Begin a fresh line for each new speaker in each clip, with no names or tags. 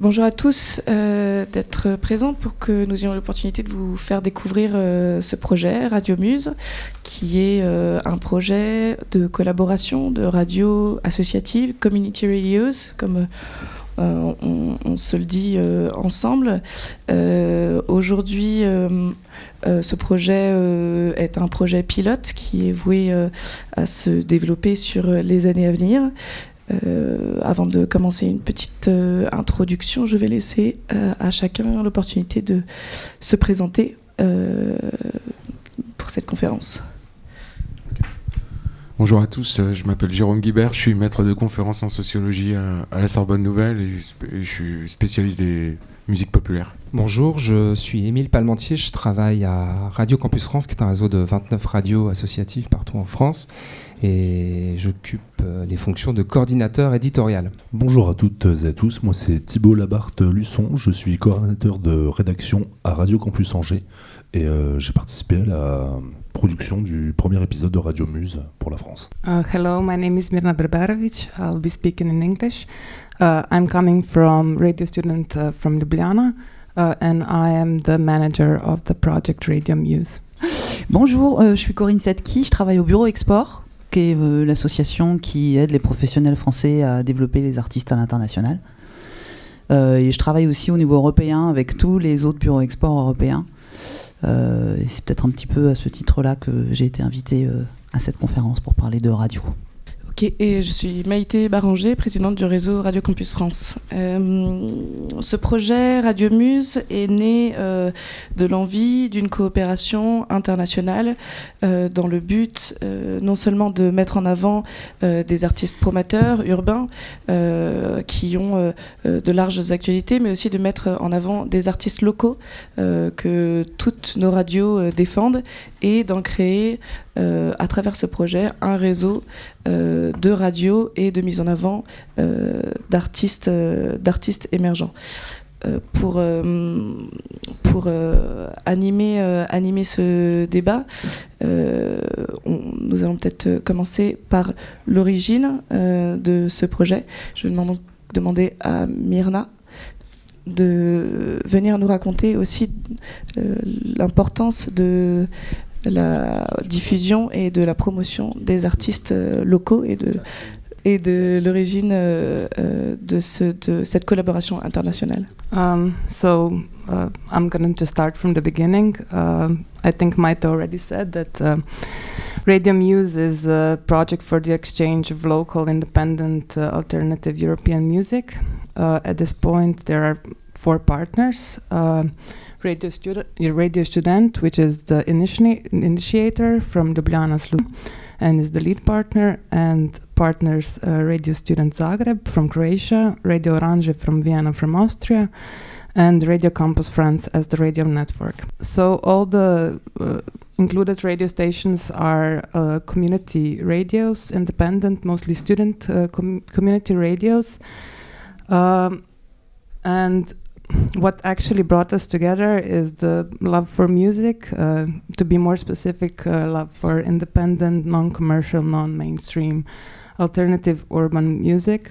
Bonjour à tous euh, d'être présents pour que nous ayons l'opportunité de vous faire découvrir euh, ce projet Radio Muse, qui est euh, un projet de collaboration de radio associative, community radios, comme on, on, se le dit ensemble. Aujourd'hui, ce projet est un projet pilote qui est voué à se développer sur les années à venir. Euh, avant de commencer une petite euh, introduction, je vais laisser euh, à chacun l'opportunité de se présenter pour cette conférence.
Bonjour à tous, je m'appelle Jérôme Guibert, je suis maître de conférence en sociologie à, la Sorbonne Nouvelle et je suis spécialiste des musiques populaires.
Bonjour, je suis Émile Palmentier, je travaille à Radio Campus France, qui est un réseau de 29 radios associatives partout en France et j'occupe euh, les fonctions de coordinateur éditorial.
Bonjour à toutes et à tous, moi c'est Thibault Labarthe-Luçon, je suis coordinateur de rédaction à Radio Campus Angers et euh, j'ai participé à la production du premier épisode de Radio Muse pour la France.
Uh, hello, my name is Mirna Berbarovic, I'll be speaking in English. Uh, I'm coming from radio student uh, from Ljubljana uh, and I am the manager of the project Radio Muse.
Bonjour, euh, je suis Corinne Setki, je travaille au bureau export qui est euh, l'association qui aide les professionnels français à développer les artistes à l'international. Euh, et je travaille aussi au niveau européen avec tous les autres bureaux export européens. Et c'est peut-être un petit peu à ce titre-là que j'ai été invité à cette conférence pour parler de radio
je suis Maïté Baranger, présidente du réseau Radio Campus France. Euh, ce projet Radio Muse est né euh, de l'envie d'une coopération internationale euh, dans le but non seulement de mettre en avant des artistes promoteurs urbains qui ont de larges actualités, mais aussi de mettre en avant des artistes locaux que toutes nos radios défendent et d'en créer à travers ce projet un réseau de radio et de mise en avant euh, d'artistes, euh, émergents. Euh, pour, pour animer, animer ce débat, nous allons peut-être commencer par l'origine de ce projet. Je vais demander à Myrna de venir nous raconter aussi l'importance de la diffusion et de la promotion des artistes euh, locaux et de, et de l'origine euh, euh, de, ce, de cette collaboration internationale.
Um, so uh, I'm going to start from the beginning. Uh, I think Maite already said that uh, Radio Muse is a project for the exchange of local, independent, uh, alternative European music. Uh, at this point, there are four partners. Radio, Student, Radio Student, which is the initi initiator from Ljubljana and is the lead partner, and partners uh, Radio Student Zagreb from Croatia, Radio Orange from Vienna from Austria, and Radio Campus France as the radio network. So all the uh, included radio stations are uh, community radios, independent, mostly student uh, com community radios. Um, and what actually brought us together is the love for music, uh, to be more specific, uh, love for independent, non commercial, non mainstream, alternative urban music.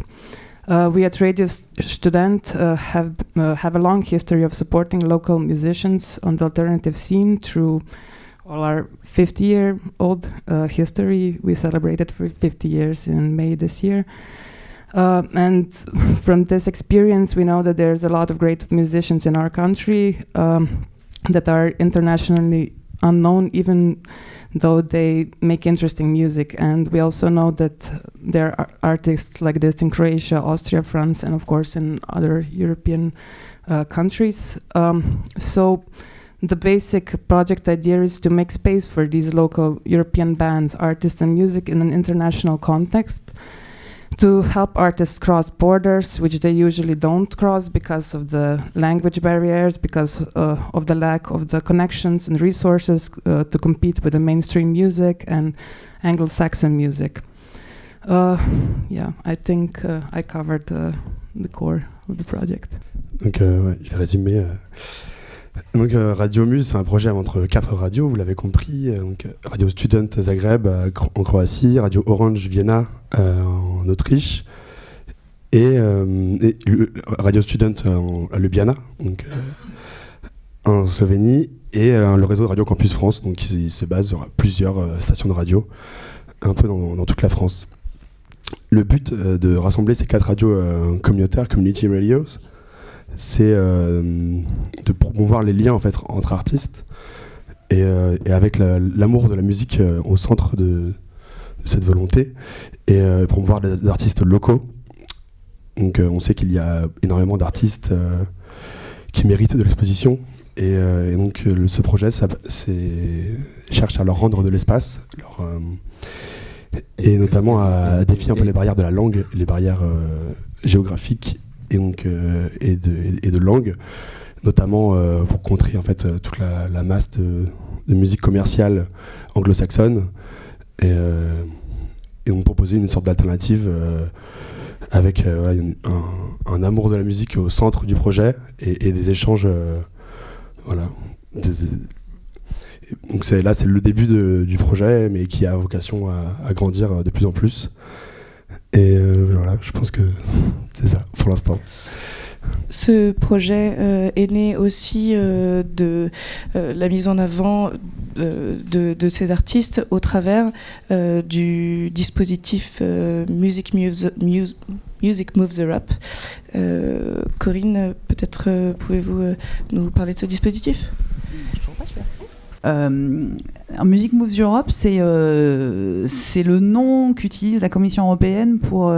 Uh, we at Radio Student uh, have uh, have a long history of supporting local musicians on the alternative scene through all our 50 year old uh, history. We celebrated for 50 years in May this year. Uh, and from this experience, we know that there's a lot of great musicians in our country um, that are internationally unknown, even though they make interesting music. And we also know that there are artists like this in Croatia, Austria, France, and of course in other European uh, countries. Um, so the basic project idea is to make space for these local European bands, artists, and music in an international context to help artists cross borders, which they usually don't cross because of the language barriers, because uh, of the lack of the connections and resources uh, to compete with the mainstream music and Anglo-Saxon music. Uh, yeah, I think uh, I covered uh, the core of the project.
Donc, ouais, résumer. Euh, Donc, euh, Radio Muse, c'est un projet entre quatre radios, vous l'avez compris. Euh, donc, Radio Student Zagreb euh, en Croatie, Radio Orange Vienna en Autriche, et, Radio Student à Ljubljana, donc, en Slovénie, et le réseau Radio Campus France, donc qui se base sur plusieurs stations de radio, un peu dans, toute la France. Le but de rassembler ces quatre radios communautaires, community radios, c'est de promouvoir les liens en fait entre artistes et, avec l'amour de la musique au centre de, cette volonté et euh, promouvoir des artistes locaux. Donc euh, on sait qu'il y a énormément d'artistes euh, qui méritent de l'exposition et, donc ce projet cherche à leur rendre de l'espace et notamment à, défier un peu les barrières de la langue, les barrières géographiques et donc et de, et, de langue, notamment pour contrer en fait toute la, masse de, musique commerciale anglo-saxonne et, euh, et on proposait une sorte d'alternative euh, avec euh, un, amour de la musique au centre du projet et, des échanges. voilà. donc là, c'est le début du projet, mais qui a vocation à, grandir de plus en plus. Et voilà, je pense que c'est ça pour l'instant.
Ce projet euh, est né aussi euh, de euh, la mise en avant de, ces artistes au travers du dispositif Music, Music Moves Europe. Corinne, peut-être pouvez-vous nous parler de ce dispositif?
Euh, Music Moves Europe, c'est c'est le nom qu'utilise la Commission européenne pour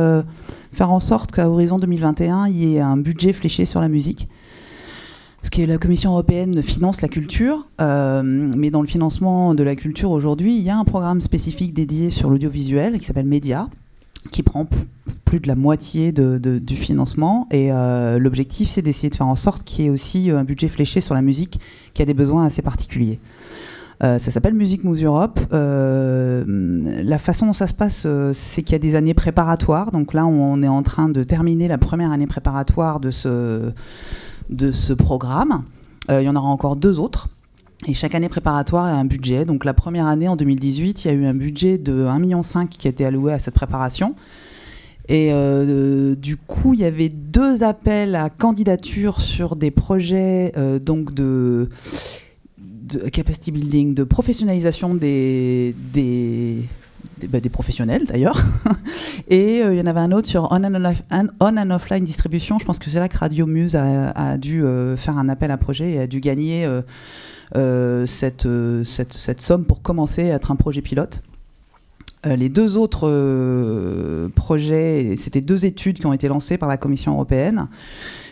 faire en sorte qu'à horizon 2021, il y ait un budget fléché sur la musique. Ce qui est la Commission européenne finance la culture, euh, mais dans le financement de la culture aujourd'hui, il y a un programme spécifique dédié sur l'audiovisuel qui s'appelle Média, qui prend plus de la moitié du financement. Et euh, l'objectif, c'est d'essayer de faire en sorte qu'il y ait aussi un budget fléché sur la musique qui a des besoins assez particuliers. Euh, ça s'appelle Musique Moves Europe. Euh, la façon dont ça se passe, euh, c'est qu'il y a des années préparatoires. Donc là, on est en train de terminer la première année préparatoire de ce, de ce programme. il y en aura encore deux autres. Et chaque année préparatoire a un budget. Donc la première année, en 2018, il y a eu un budget de 1,5 million qui a été alloué à cette préparation. Et du coup, il y avait deux appels à candidature sur des projets donc de de capacity building, de professionnalisation des, des, bah, professionnels d'ailleurs. Et euh, il y en avait un autre sur on and, offline distribution. Je pense que c'est là que Radio Muse a, dû euh, faire un appel à projet et a dû gagner euh, cette, cette, cette, somme pour commencer à être un projet pilote. les deux autres projets, c'était deux études qui ont été lancées par la Commission européenne.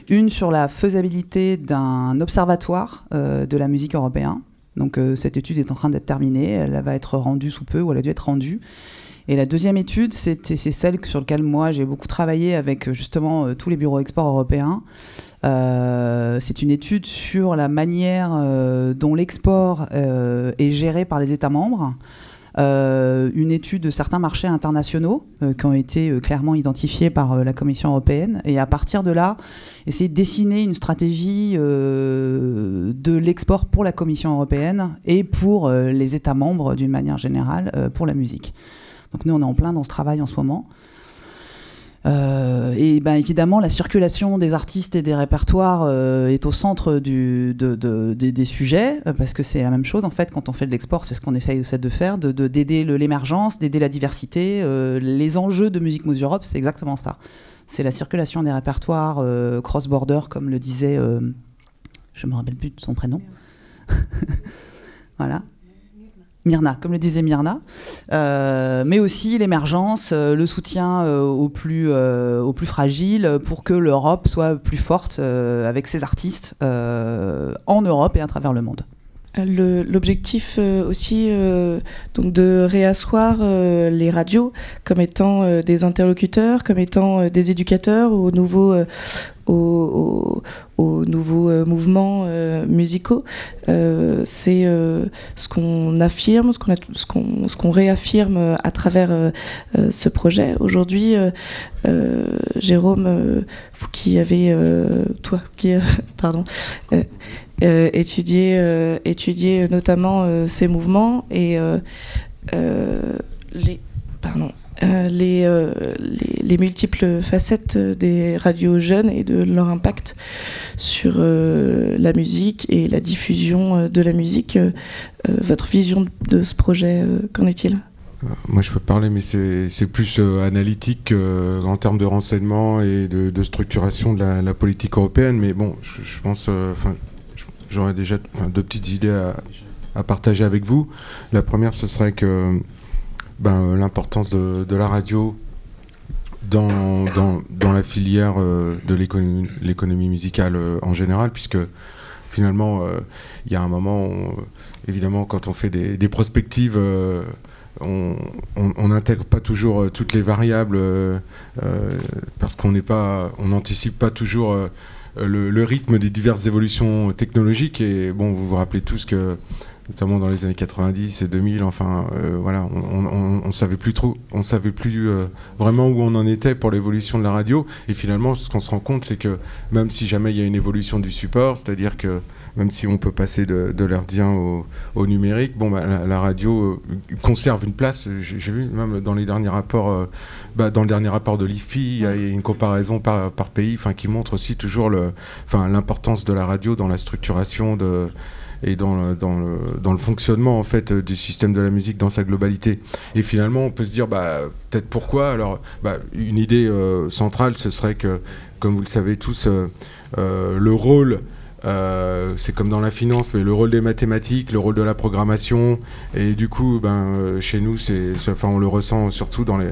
Une sur la faisabilité d'un observatoire de la musique européen, donc euh, cette étude est en train d'être terminée, elle va être rendue sous peu ou elle a dû être rendue. Et la deuxième étude, c'est celle sur laquelle moi j'ai beaucoup travaillé avec justement euh, tous les bureaux export européens. Euh, c'est une étude sur la manière dont l'export est géré par les États membres. Euh, une étude de certains marchés internationaux euh, qui ont été euh, clairement identifiés par la Commission européenne. Et à partir de là, essayer de dessiner une stratégie de l'export pour la Commission européenne et pour les États membres d'une manière générale pour la musique. Donc nous, on est en plein dans ce travail en ce moment. Euh, et ben, évidemment, la circulation des artistes et des répertoires euh, est au centre du, des, sujets, euh, parce que c'est la même chose en fait quand on fait de l'export, c'est ce qu'on essaye de faire, d'aider l'émergence, d'aider la diversité. les enjeux de Musique Moves Europe, c'est exactement ça. C'est la circulation des répertoires cross-border, comme le disait, je me rappelle plus de son prénom. voilà. Myrna, comme le disait Myrna, euh, mais aussi l'émergence, euh, le soutien euh, plus, aux plus fragiles pour que l'Europe soit plus forte avec ses artistes en Europe et à travers le monde.
L'objectif aussi donc de réasseoir les radios comme étant des interlocuteurs, comme étant des éducateurs aux nouveaux, aux, nouveaux euh, mouvements euh, musicaux. Euh, c'est ce qu'on affirme, ce qu'on réaffirme à travers ce projet. Aujourd'hui, Jérôme, vous qui avez, toi, qui, pardon, étudié, étudié notamment ces mouvements et les pardon, euh, les, euh, les, les, multiples facettes des radios jeunes et de leur impact sur euh, la musique et la diffusion de la musique. votre vision de ce projet, qu'en est-il?
Moi, je peux parler, mais c'est plus analytique en termes de renseignement et de, structuration de la, politique européenne. Mais bon, je, pense, j'aurais déjà deux petites idées à, partager avec vous. La première, ce serait que ben, euh, l'importance de, la radio dans, la filière euh, de l'économie musicale euh, en général, puisque finalement, il y a un moment, où, évidemment, quand on fait des, prospectives, on n'intègre pas toujours toutes les variables parce qu'on n'anticipe pas toujours le, rythme des diverses évolutions technologiques. Et bon, vous vous rappelez tous que notamment dans les années 90 et 2000. Enfin, euh, voilà, on, on, savait plus trop, on savait plus euh, vraiment où on en était pour l'évolution de la radio. Et finalement, ce qu'on se rend compte, c'est que même si jamais il y a une évolution du support, c'est-à-dire que même si on peut passer de, de l'ardien au, numérique, bon, bah, la, radio euh, conserve une place. J'ai vu même dans les derniers rapports, euh, bah, dans le dernier rapport de l'IFPI, il y a une comparaison par, pays, qui montre aussi toujours l'importance de la radio dans la structuration et dans le, fonctionnement en fait du système de la musique dans sa globalité. Et finalement, on peut se dire bah, peut-être pourquoi? Alors, une idée euh, centrale, ce serait que, comme vous le savez tous, euh, euh, le rôle euh, c'est comme dans la finance, mais le rôle des mathématiques, le rôle de la programmation, et du coup, ben, euh, chez nous, c'est, enfin, on le ressent surtout dans la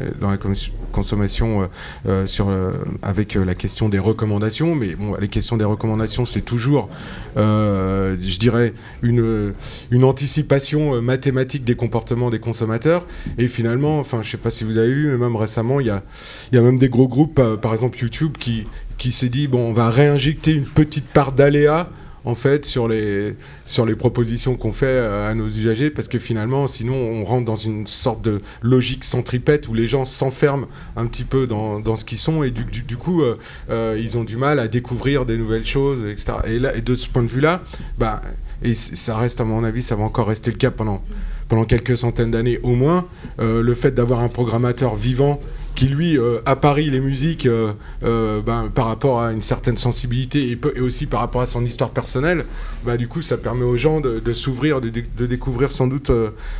consommation euh, avec la question des recommandations. Mais bon, les questions des recommandations, c'est toujours, je dirais, une, une anticipation mathématique des comportements des consommateurs. Et finalement, enfin, je sais pas si vous avez vu, mais même récemment, il y a, il y a même des gros groupes, par exemple YouTube, qui, qui s'est dit bon, on va réinjecter une petite part d'aléa en fait sur les sur les propositions qu'on fait à nos usagers parce que finalement sinon on rentre dans une sorte de logique centripète où les gens s'enferment un petit peu dans, dans ce qu'ils sont et du coup euh, euh, ils ont du mal à découvrir des nouvelles choses etc et là et de ce point de vue là bah et ça reste à mon avis ça va encore rester le cas pendant pendant quelques centaines d'années au moins euh, le fait d'avoir un programmateur vivant qui lui euh, apparie les musiques euh, euh, ben, par rapport à une certaine sensibilité et, aussi par rapport à son histoire personnelle, bah, du coup ça permet aux gens de, s'ouvrir, de, découvrir sans doute,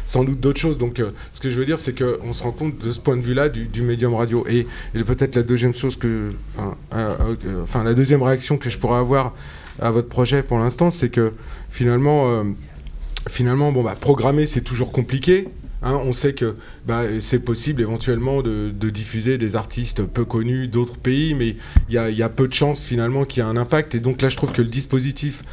sans doute d'autres choses. Donc ce que je veux dire c'est qu'on se rend compte de ce point de vue-là du, médium radio. Et, et peut-être la deuxième chose que, enfin, la deuxième réaction que je pourrais avoir à votre projet pour l'instant, c'est que finalement, finalement bon, bah, programmer c'est toujours compliqué. Hein, on sait que bah, c'est possible éventuellement de, diffuser des artistes peu connus d'autres pays, mais il y, a peu de chances finalement qu'il y ait un impact. Et donc là, je trouve que le dispositif,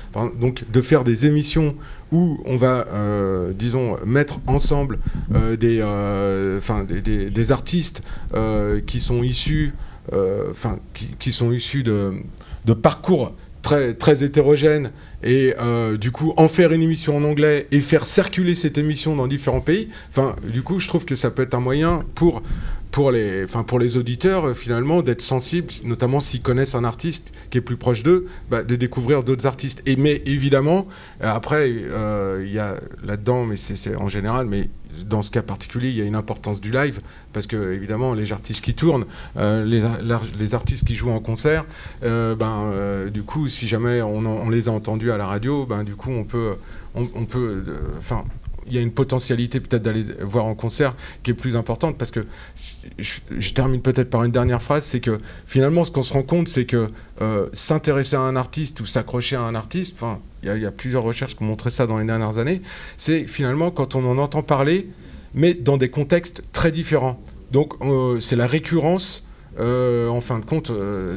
donc de faire des émissions où on va, euh, disons, mettre ensemble euh, des, euh, des, des, artistes euh, qui sont issus, qui, qui, sont issus de, de parcours très, très hétérogène et euh, du coup en faire une émission en anglais et faire circuler cette émission dans différents pays, enfin du coup je trouve que ça peut être un moyen pour pour les, enfin pour les auditeurs euh, finalement d'être sensibles, notamment s'ils connaissent un artiste qui est plus proche d'eux, bah, de découvrir d'autres artistes. Et mais évidemment euh, après il y a là-dedans, mais c'est en général, mais dans ce cas particulier, il y a une importance du live parce que évidemment les artistes qui tournent, euh, les, artistes qui jouent en concert, euh, ben euh, du coup si jamais on, les a entendus à la radio, ben du coup on peut, il y a une potentialité peut-être d'aller voir en concert qui est plus importante parce que je, termine peut-être par une dernière phrase c'est que finalement ce qu'on se rend compte c'est que euh, s'intéresser à un artiste ou s'accrocher à un artiste enfin il y, a plusieurs recherches qui ont montré ça dans les dernières années c'est finalement quand on en entend parler mais dans des contextes très différents. Donc euh, c'est la récurrence euh, en fin de compte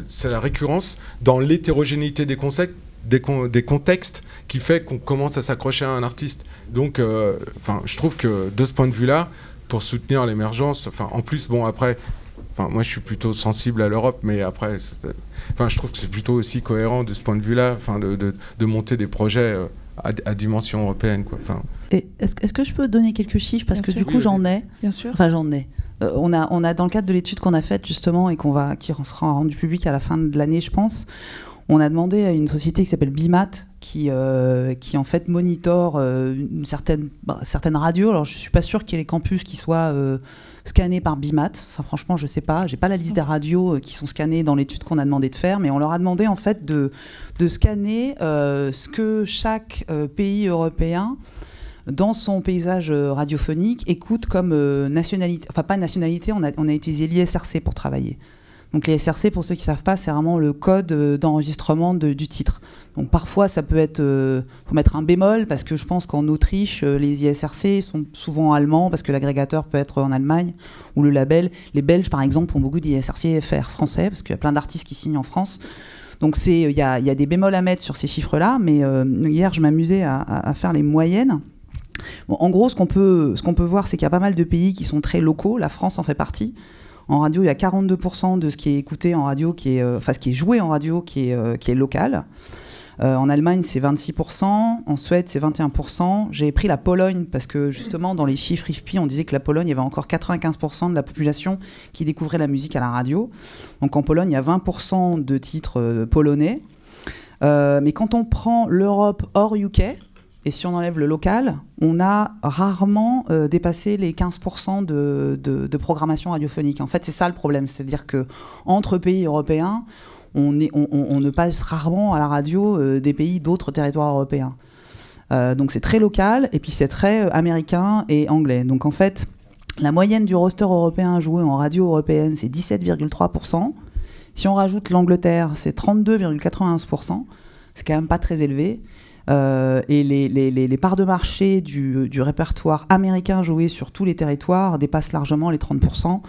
c'est la récurrence dans l'hétérogénéité des concepts des, con des contextes qui fait qu'on commence à s'accrocher à un artiste. Donc, euh, je trouve que de ce point de vue-là, pour soutenir l'émergence, en plus, bon, après, moi je suis plutôt sensible à l'Europe, mais après, je trouve que c'est plutôt aussi cohérent de ce point de vue-là, de, de, de, monter des projets euh, à, à, dimension européenne.
Est-ce est que je peux donner quelques chiffres? Parce Bien que sûr. du coup, oui, j'en ai.
Bien sûr.
Enfin, j'en ai. Euh, on, a, on a, dans le cadre de l'étude qu'on a faite justement et qu'on va, qui sera rendue publique à la fin de l'année, je pense, on a demandé à une société qui s'appelle Bimat, qui, euh, qui en fait monitore euh, une bah, certaine radio. Alors je suis pas sûr qu'il y ait les campus qui soient, euh, scannés par BIMAT. Franchement, je sais pas. J'ai pas la liste des radios qui sont scannées dans l'étude qu'on a demandé de faire, mais on leur a demandé en fait de, de scanner ce que chaque pays européen dans son paysage radiophonique écoute comme nationalité, enfin pas nationalité, on a, on a utilisé l'ISRC pour travailler. Donc les SRC, pour ceux qui ne savent pas, c'est vraiment le code euh, d'enregistrement du titre. Donc parfois, ça peut être, euh, faut mettre un bémol parce que je pense qu'en Autriche, euh, les ISRC sont souvent allemands parce que l'agrégateur peut être en Allemagne ou le label. Les Belges, par exemple, ont beaucoup d'ISRC FR français parce qu'il y a plein d'artistes qui signent en France. Donc il y a, des bémols à mettre sur ces chiffres-là, mais hier je m'amusais à, faire les moyennes. en gros, ce qu'on peut, peut voir, c'est qu'il y a pas mal de pays qui sont très locaux. La France en fait partie. En radio, il y a 42% de ce qui est écouté en radio, qui est, euh, enfin ce qui est joué en radio, qui est, euh, local. Euh, en Allemagne, c'est 26%. En Suède, c'est 21%. J'ai pris la Pologne parce que justement, dans les chiffres IFPI, on disait que la Pologne, il y avait encore 95% de la population qui découvrait la musique à la radio. Donc en Pologne, il y a 20% de titres polonais. mais quand on prend l'Europe hors UK, et si on enlève le local, on a rarement euh, dépassé les 15% de, programmation radiophonique. En fait, c'est ça le problème. C'est-à-dire que entre pays européens, on, ne passe rarement à la radio euh, des pays d'autres territoires européens. Euh, donc c'est très local, et puis c'est très américain et anglais. Donc en fait, la moyenne du roster européen joué en radio européenne, c'est 17,3%. Si on rajoute l'Angleterre, c'est 32,91%. C'est quand même pas très élevé. Euh, et les, parts de marché du, répertoire américain joué sur tous les territoires dépassent largement les 30%.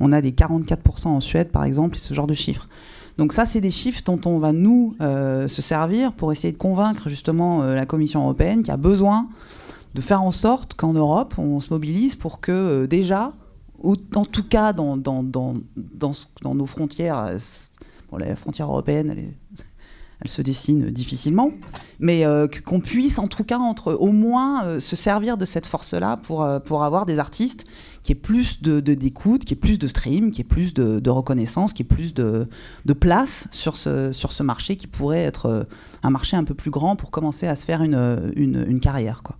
On a des 44% en Suède, par exemple, et ce genre de chiffres. Donc ça, c'est des chiffres dont on va nous euh, se servir pour essayer de convaincre justement euh, la Commission européenne qui a besoin de faire en sorte qu'en Europe, on se mobilise pour que déjà, ou en tout cas dans, nos frontières, bon, la frontière européenne, elle est elle se dessine difficilement, mais euh, qu'on puisse en tout cas entre, au moins euh, se servir de cette force-là pour, euh, pour avoir des artistes qui aient plus de, d'écoute, qui aient plus de stream, qui aient plus de, reconnaissance, qui aient plus de, de, place sur ce, sur ce marché qui pourrait être un marché un peu plus grand pour commencer à se faire une, une, une carrière. Quoi.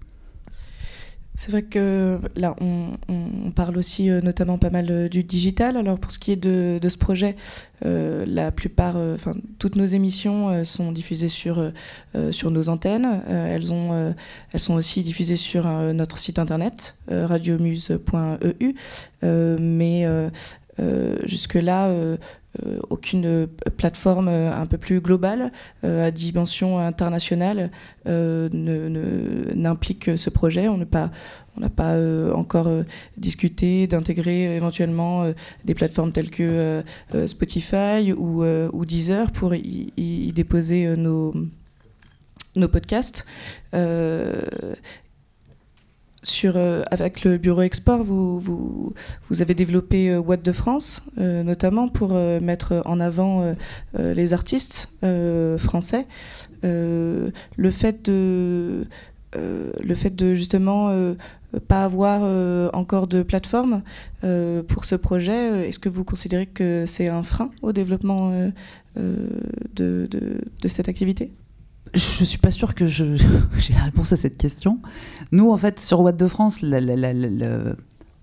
C'est vrai que là, on, parle aussi euh, notamment pas mal euh, du digital. Alors pour ce qui est de, ce projet, euh, la plupart, enfin toutes nos émissions sont diffusées sur sur nos antennes. elles ont, elles sont aussi diffusées sur notre site internet radiomuse.eu. mais jusque là aucune euh, plateforme euh, un peu plus globale à dimension internationale n'implique ce projet. On n'a pas, encore discuté d'intégrer éventuellement des plateformes telles que Spotify ou, ou, Deezer pour y, déposer nos, nos podcasts sur, euh, avec le bureau export, vous, avez développé euh, de France, euh, notamment pour mettre en avant les artistes français. le fait de le fait justement pas avoir encore de plateforme pour ce projet, est-ce que vous considérez que c'est un frein au développement de, cette activité?
Je suis pas sûre que j'ai la réponse à cette question. Nous, en fait, sur What de France,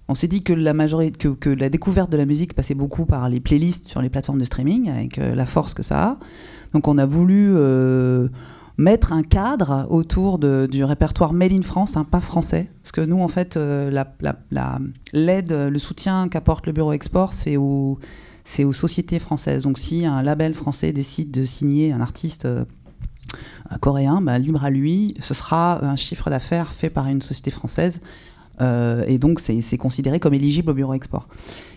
on s'est dit que la majorité, que, la découverte de la musique passait beaucoup par les playlists sur les plateformes de streaming, avec euh, la force que ça a. Donc, on a voulu euh, mettre un cadre autour du répertoire Made in France, hein, pas français, parce que nous, en fait, euh, l'aide, le soutien qu'apporte le bureau export, c'est aux sociétés françaises. Donc, si un label français décide de signer un artiste coréen, libre à lui, ce sera un chiffre d'affaires fait par une société française. Euh, et donc, c'est considéré comme éligible au bureau export.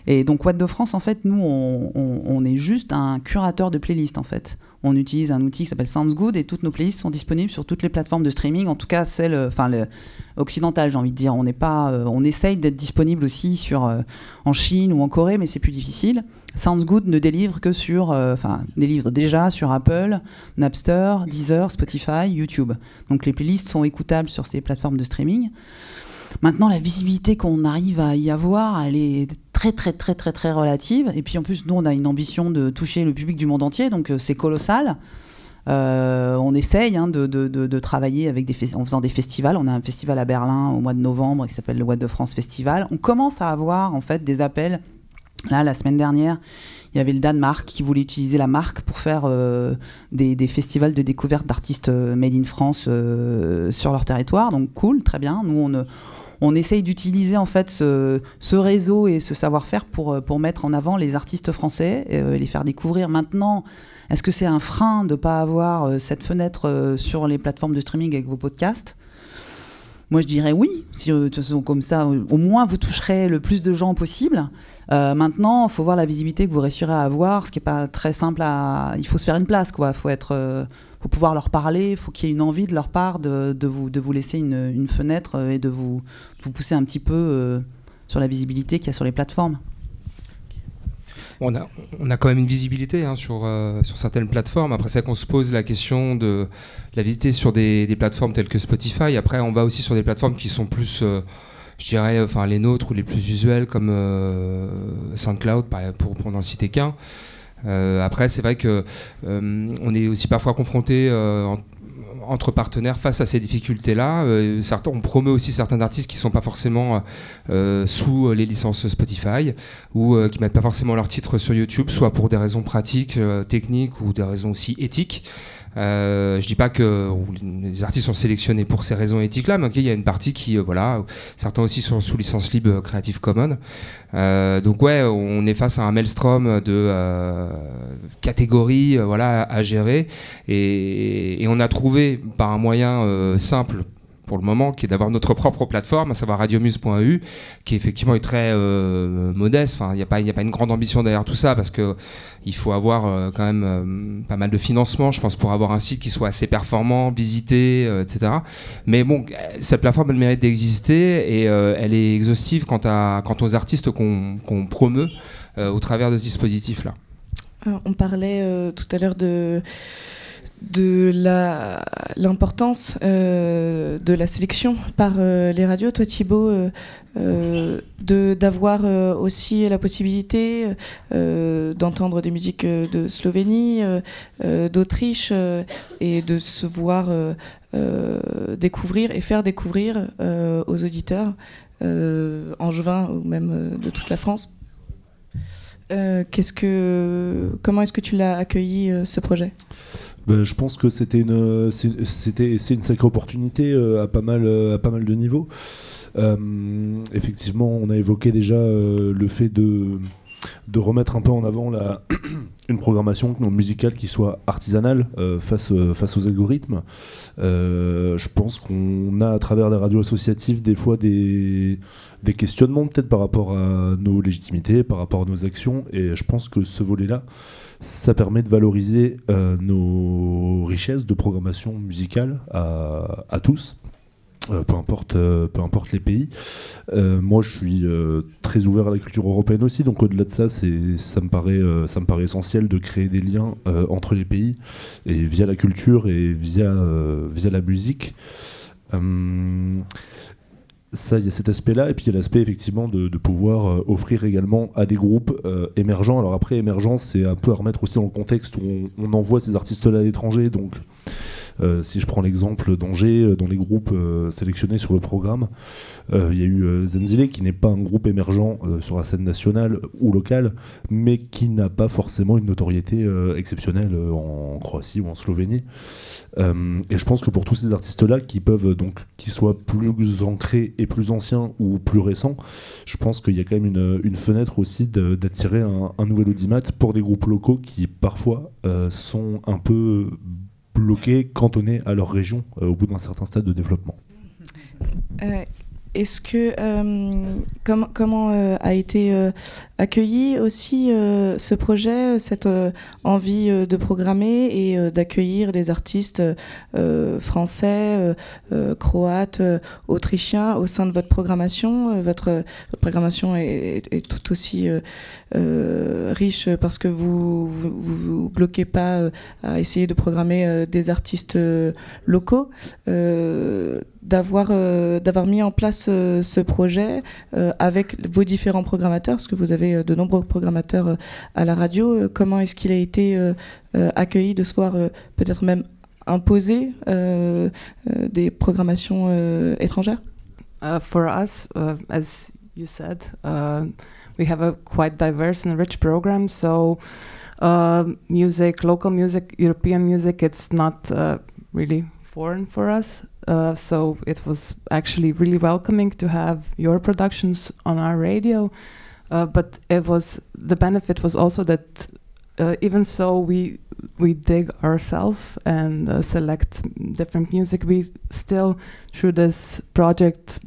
Et donc, What de France, en fait, nous, on, est juste un curateur de playlists, en fait. On utilise un outil qui s'appelle Sounds Good et toutes nos playlists sont disponibles sur toutes les plateformes de streaming, en tout cas celles, enfin, occidentales, j'ai envie de dire. On n'est pas, euh, on essaye d'être disponible aussi euh, en Chine ou en Corée, mais c'est plus difficile. Sounds Good ne délivre que sur, euh, délivre déjà sur Apple, Napster, Deezer, Spotify, YouTube. Donc les playlists sont écoutables sur ces plateformes de streaming. Maintenant, la visibilité qu'on arrive à y avoir, elle est très très très très très relative. Et puis en plus, nous, on a une ambition de toucher le public du monde entier, donc euh, c'est colossal. on essaye hein, de, de, de, travailler avec des en faisant des festivals. On a un festival à Berlin au mois de novembre qui s'appelle le What de France Festival. On commence à avoir en fait des appels. Là, la semaine dernière, il y avait le Danemark qui voulait utiliser la marque pour faire euh, des, des, festivals de découverte d'artistes euh, made in France euh, sur leur territoire. Donc cool, très bien. Nous, on, on essaye d'utiliser en fait ce, réseau et ce savoir-faire pour, pour mettre en avant les artistes français et les faire découvrir. Maintenant, est-ce que c'est un frein de ne pas avoir cette fenêtre sur les plateformes de streaming avec vos podcasts? Moi, je dirais oui. Euh, de toute façon, comme ça, au moins, vous toucherez le plus de gens possible. Euh, maintenant, il faut voir la visibilité que vous réussirez à avoir, ce qui n'est pas très simple. Il faut se faire une place, quoi. Il faut, être, euh, faut pouvoir leur parler, il faut qu'il y ait une envie de leur part de, vous, laisser une, fenêtre et de vous, pousser un petit peu sur la visibilité qu'il y a sur les plateformes
on, a, quand même une visibilité hein, sur, euh, sur certaines plateformes. Après, c'est qu'on se pose la question de la visibilité sur des, plateformes telles que Spotify. Après, on va aussi sur des plateformes qui sont plus, euh, je dirais, enfin les nôtres ou les plus usuelles comme euh, SoundCloud, pour, pour n'en citer qu'un. Après, c'est vrai que on est aussi parfois confronté entre partenaires face à ces difficultés-là. Euh, on promeut aussi certains artistes qui ne sont pas forcément euh, sous les licences Spotify ou euh, qui mettent pas forcément leur titre sur YouTube, soit pour des raisons pratiques, techniques ou des raisons aussi éthiques. Euh, je dis pas que les artistes sont sélectionnés pour ces raisons éthiques-là, mais il y a une partie qui, euh, voilà, certains aussi sont sous licence libre Creative Commons. Euh, donc ouais, on est face à un maelstrom de catégories, voilà, à, gérer, et, on a trouvé par un moyen simple pour le moment, qui est d'avoir notre propre plateforme, à savoir radiomuse.eu, qui effectivement est très euh, modeste. Enfin, il n'y a, pas, une grande ambition derrière tout ça, parce que il faut avoir euh, quand même euh, pas mal de financement, je pense, pour avoir un site qui soit assez performant, visité, etc. Mais bon, cette plateforme, elle mérite d'exister et elle est exhaustive quant, aux artistes qu'on promeut au travers de ce dispositif-là.
On parlait tout à l'heure de de l'importance euh, de la sélection par euh, les radios. Toi, Thibault, euh, d'avoir aussi la possibilité d'entendre des musiques de Slovénie, d'Autriche, et de se voir découvrir et faire découvrir aux auditeurs angevins ou même de toute la France. comment est-ce que tu l'as accueilli ce projet?
Ben, je pense que c'était une, c'était, c'est une sacrée opportunité euh, à, pas mal, euh, à pas mal de niveaux. Euh, effectivement, on a évoqué déjà le fait de, de remettre un peu en avant la, une programmation musicale qui soit artisanale face, face aux algorithmes. je pense qu'on a à travers les radios associatives des fois des, des questionnements peut-être par rapport à nos légitimités, par rapport à nos actions, et je pense que ce volet-là, ça permet de valoriser euh, nos richesses de programmation musicale à, tous. Euh, peu, importe, euh, peu importe les pays. moi, je suis très ouvert à la culture européenne aussi, donc au-delà de ça, ça, me paraît, ça me paraît essentiel de créer des liens entre les pays, et via la culture et via, via la musique ça, il y a cet aspect-là, et puis il y a l'aspect effectivement de, pouvoir euh, offrir également à des groupes euh, émergents. Alors après, émergence, c'est un peu à remettre aussi dans le contexte où on, on envoie ces artistes-là à l'étranger, donc euh, si je prends l'exemple d'Angers, euh, dans les groupes euh, sélectionnés sur le programme, il y a eu Zenzile, qui n'est pas un groupe émergent sur la scène nationale ou locale, mais qui n'a pas forcément une notoriété exceptionnelle en Croatie ou en Slovénie. et je pense que pour tous ces artistes-là, qui peuvent donc, qu'ils soient plus ancrés et plus anciens ou plus récents, je pense qu'il y a quand même une, fenêtre aussi d'attirer un, nouvel audimat pour des groupes locaux qui parfois sont un peu bloqués, cantonnés à leur région euh, au bout d'un certain stade de développement.
Euh, est-ce que euh, comment a été accueilli aussi ce projet, cette envie de programmer et d'accueillir des artistes français, croates, autrichiens au sein de votre programmation. Votre, programmation est, tout aussi riche parce que vous vous, vous bloquez pas à essayer de programmer des artistes locaux. D'avoir mis en place ce projet euh, avec vos différents programmateurs, parce que vous avez avait de nombreux programmateurs à la radio. comment est-ce qu'il a été accueilli de se voir peut-être même imposer des programmations étrangères?
Uh, For us, uh, as you said, uh, we have a quite diverse and rich program. So uh, music, local music, European music, it's not uh, really foreign for us. Uh, so it was actually really welcoming to have your productions on our radio. Uh, but it was the benefit was also that uh, even so we we dig ourselves and uh, select different music. We still through this project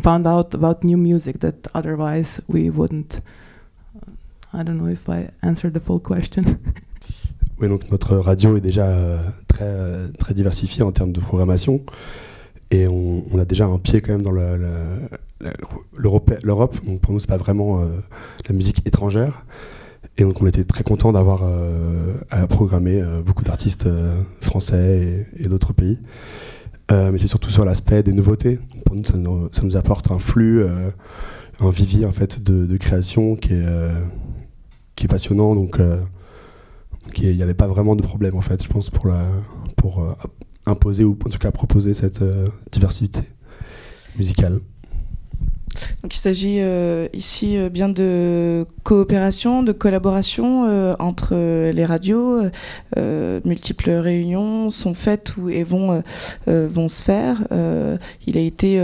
found out about new music that otherwise we wouldn't. I don't know if I answered the full question.
oui, donc notre radio est déjà euh, très, très diversifiée en termes de programmation. Et on, on, a déjà un pied quand même dans l'Europe. Donc pour nous, c'est pas vraiment euh, la musique étrangère. Et donc on était très content d'avoir euh, à programmer euh, beaucoup d'artistes euh, français et, d'autres pays. Mais c'est surtout sur l'aspect des nouveautés. Pour nous ça, nous, apporte un flux, un vivier en fait de, création qui est passionnant. Donc, il n'y avait pas vraiment de problème, en fait, je pense, pour, imposer ou en tout cas proposer cette diversité musicale.
Il s'agit euh, ici euh, bien de coopération, de collaboration euh, entre les radios. multiples réunions sont faites ou, et vont, vont se faire. il a été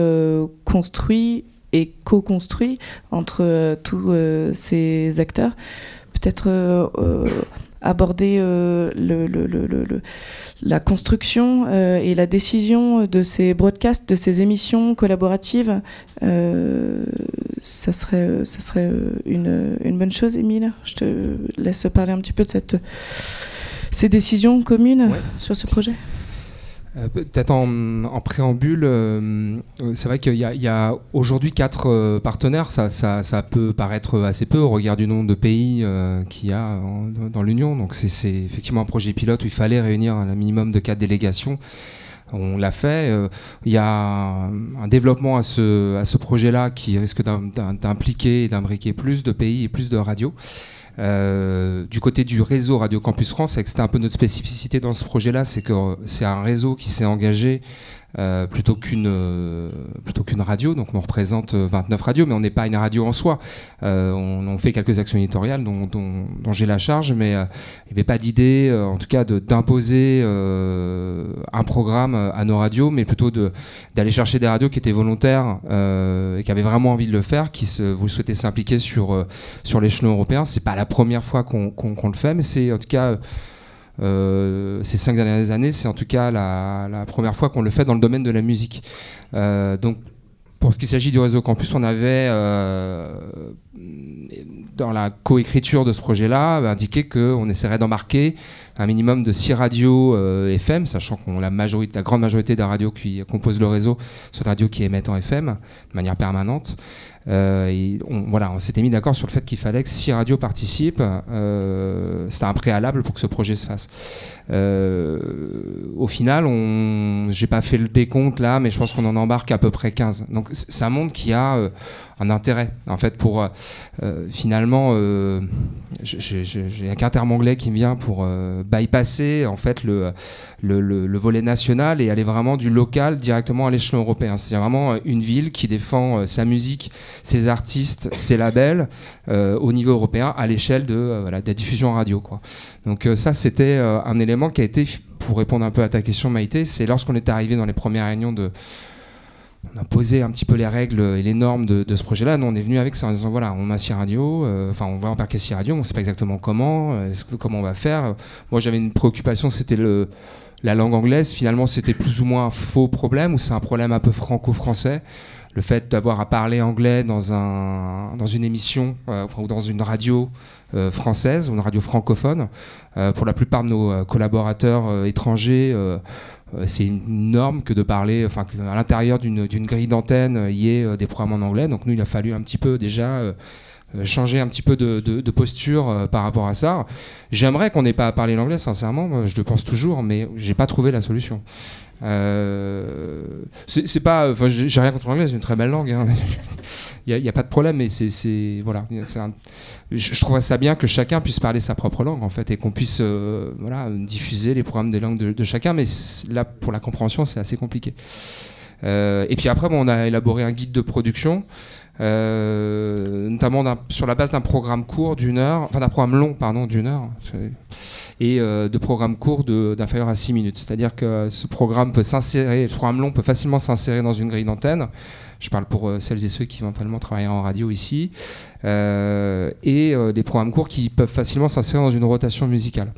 construit et co-construit entre tous ces acteurs peut-être aborder euh, le, le, le, la construction et la décision de ces broadcasts, de ces émissions collaboratives. ça serait, ça serait une, une, bonne chose, Émile? Je te laisse parler un petit peu de cette, ces décisions communes ouais. sur ce projet?
Euh, peut-être en, préambule, euh, c'est vrai qu'il y a, a aujourd'hui quatre euh, partenaires. Ça, ça, ça, peut paraître assez peu au regard du nombre de pays qu'il y a dans l'Union. Donc c'est effectivement un projet pilote où il fallait réunir un minimum de quatre délégations. On l'a fait. Il y a un développement à ce, à ce projet-là qui risque d'impliquer et d'imbriquer plus de pays et plus de radios. Euh, du côté du réseau Radio Campus France, c'était un peu notre spécificité dans ce projet-là, c'est que c'est un réseau qui s'est engagé euh, plutôt qu'une euh, plutôt qu'une radio. Donc on représente 29 euh, radios, mais on n'est pas une radio en soi. Euh, on, on, fait quelques actions éditoriales dont, dont, dont j'ai la charge, mais euh, il n'y avait pas d'idée, en tout cas, d'imposer un programme à nos radios, mais plutôt d'aller chercher des radios qui étaient volontaires et qui avaient vraiment envie de le faire, qui se, vous souhaitez s'impliquer sur sur l'échelon européen. C'est pas la première fois qu'on qu qu le fait, mais c'est en tout cas ces cinq dernières années, c'est en tout cas la, première fois qu'on le fait dans le domaine de la musique. Euh, donc, pour ce qui s'agit du réseau campus, on avait euh, dans la coécriture de ce projet-là indiqué qu'on essaierait d'embarquer un minimum de six radios euh, FM, sachant qu'on la majorité, la grande majorité des radios qui composent le réseau sont des radios qui émettent en FM de manière permanente. Euh, on, voilà, on s'était mis d'accord sur le fait qu'il fallait que six radios participent. Euh, C'était un préalable pour que ce projet se fasse. Euh, au final, on, j'ai pas fait le décompte là, mais je pense qu'on en embarque à peu près 15. Donc ça montre qu'il y a un intérêt en fait pour euh, finalement, euh, j'ai un terme anglais qui me vient pour bypasser en fait le, le, le, le, volet national et aller vraiment du local directement à l'échelon européen. C'est vraiment une ville qui défend sa musique, ses artistes, ses labels au niveau européen à l'échelle de, voilà, de la diffusion radio. Donc ça, c'était un élément qui a été, pour répondre un peu à ta question Maïté, c'est lorsqu'on est arrivé dans les premières réunions de on a posé un petit peu les règles et les normes de, ce projet-là. Nous, on est venu avec ça en disant voilà, on a six radios, euh, enfin, on va embarquer six radios, on ne sait pas exactement comment, euh, comment on va faire. Moi, j'avais une préoccupation, c'était le la langue anglaise. Finalement, c'était plus ou moins un faux problème ou c'est un problème un peu franco-français. Le fait d'avoir à parler anglais dans un dans une émission euh, ou dans une radio euh, française ou une radio francophone. Euh, pour la plupart de nos collaborateurs étrangers c'est une norme que de parler, enfin, à l'intérieur d'une grille d'antenne, il y ait des programmes en anglais. Donc nous, il a fallu un petit peu déjà changer un petit peu de, posture par rapport à ça. J'aimerais qu'on n'ait pas à parler l'anglais, sincèrement, je le pense toujours, mais j'ai pas trouvé la solution. Euh, c'est pas, enfin, j'ai rien contre l'anglais, c'est une très belle langue. Hein. Il n'y a, pas de problème, mais c'est voilà, je, trouve ça bien que chacun puisse parler sa propre langue en fait et qu'on puisse euh, voilà diffuser les programmes des langues de, chacun. Mais là, pour la compréhension, c'est assez compliqué. Euh, et puis après, bon, on a élaboré un guide de production. Notamment sur la base d'un programme court d'une heure, enfin d'un programme long, pardon, d'une heure et euh, de programmes courts d'inférieur à 6 minutes. C'est-à-dire que ce programme peut s'insérer, ce programme long peut facilement s'insérer dans une grille d'antenne. Je parle pour euh, celles et ceux qui éventuellement travaillent en radio ici. Euh, et des programmes courts qui peuvent facilement s'insérer dans une rotation musicale.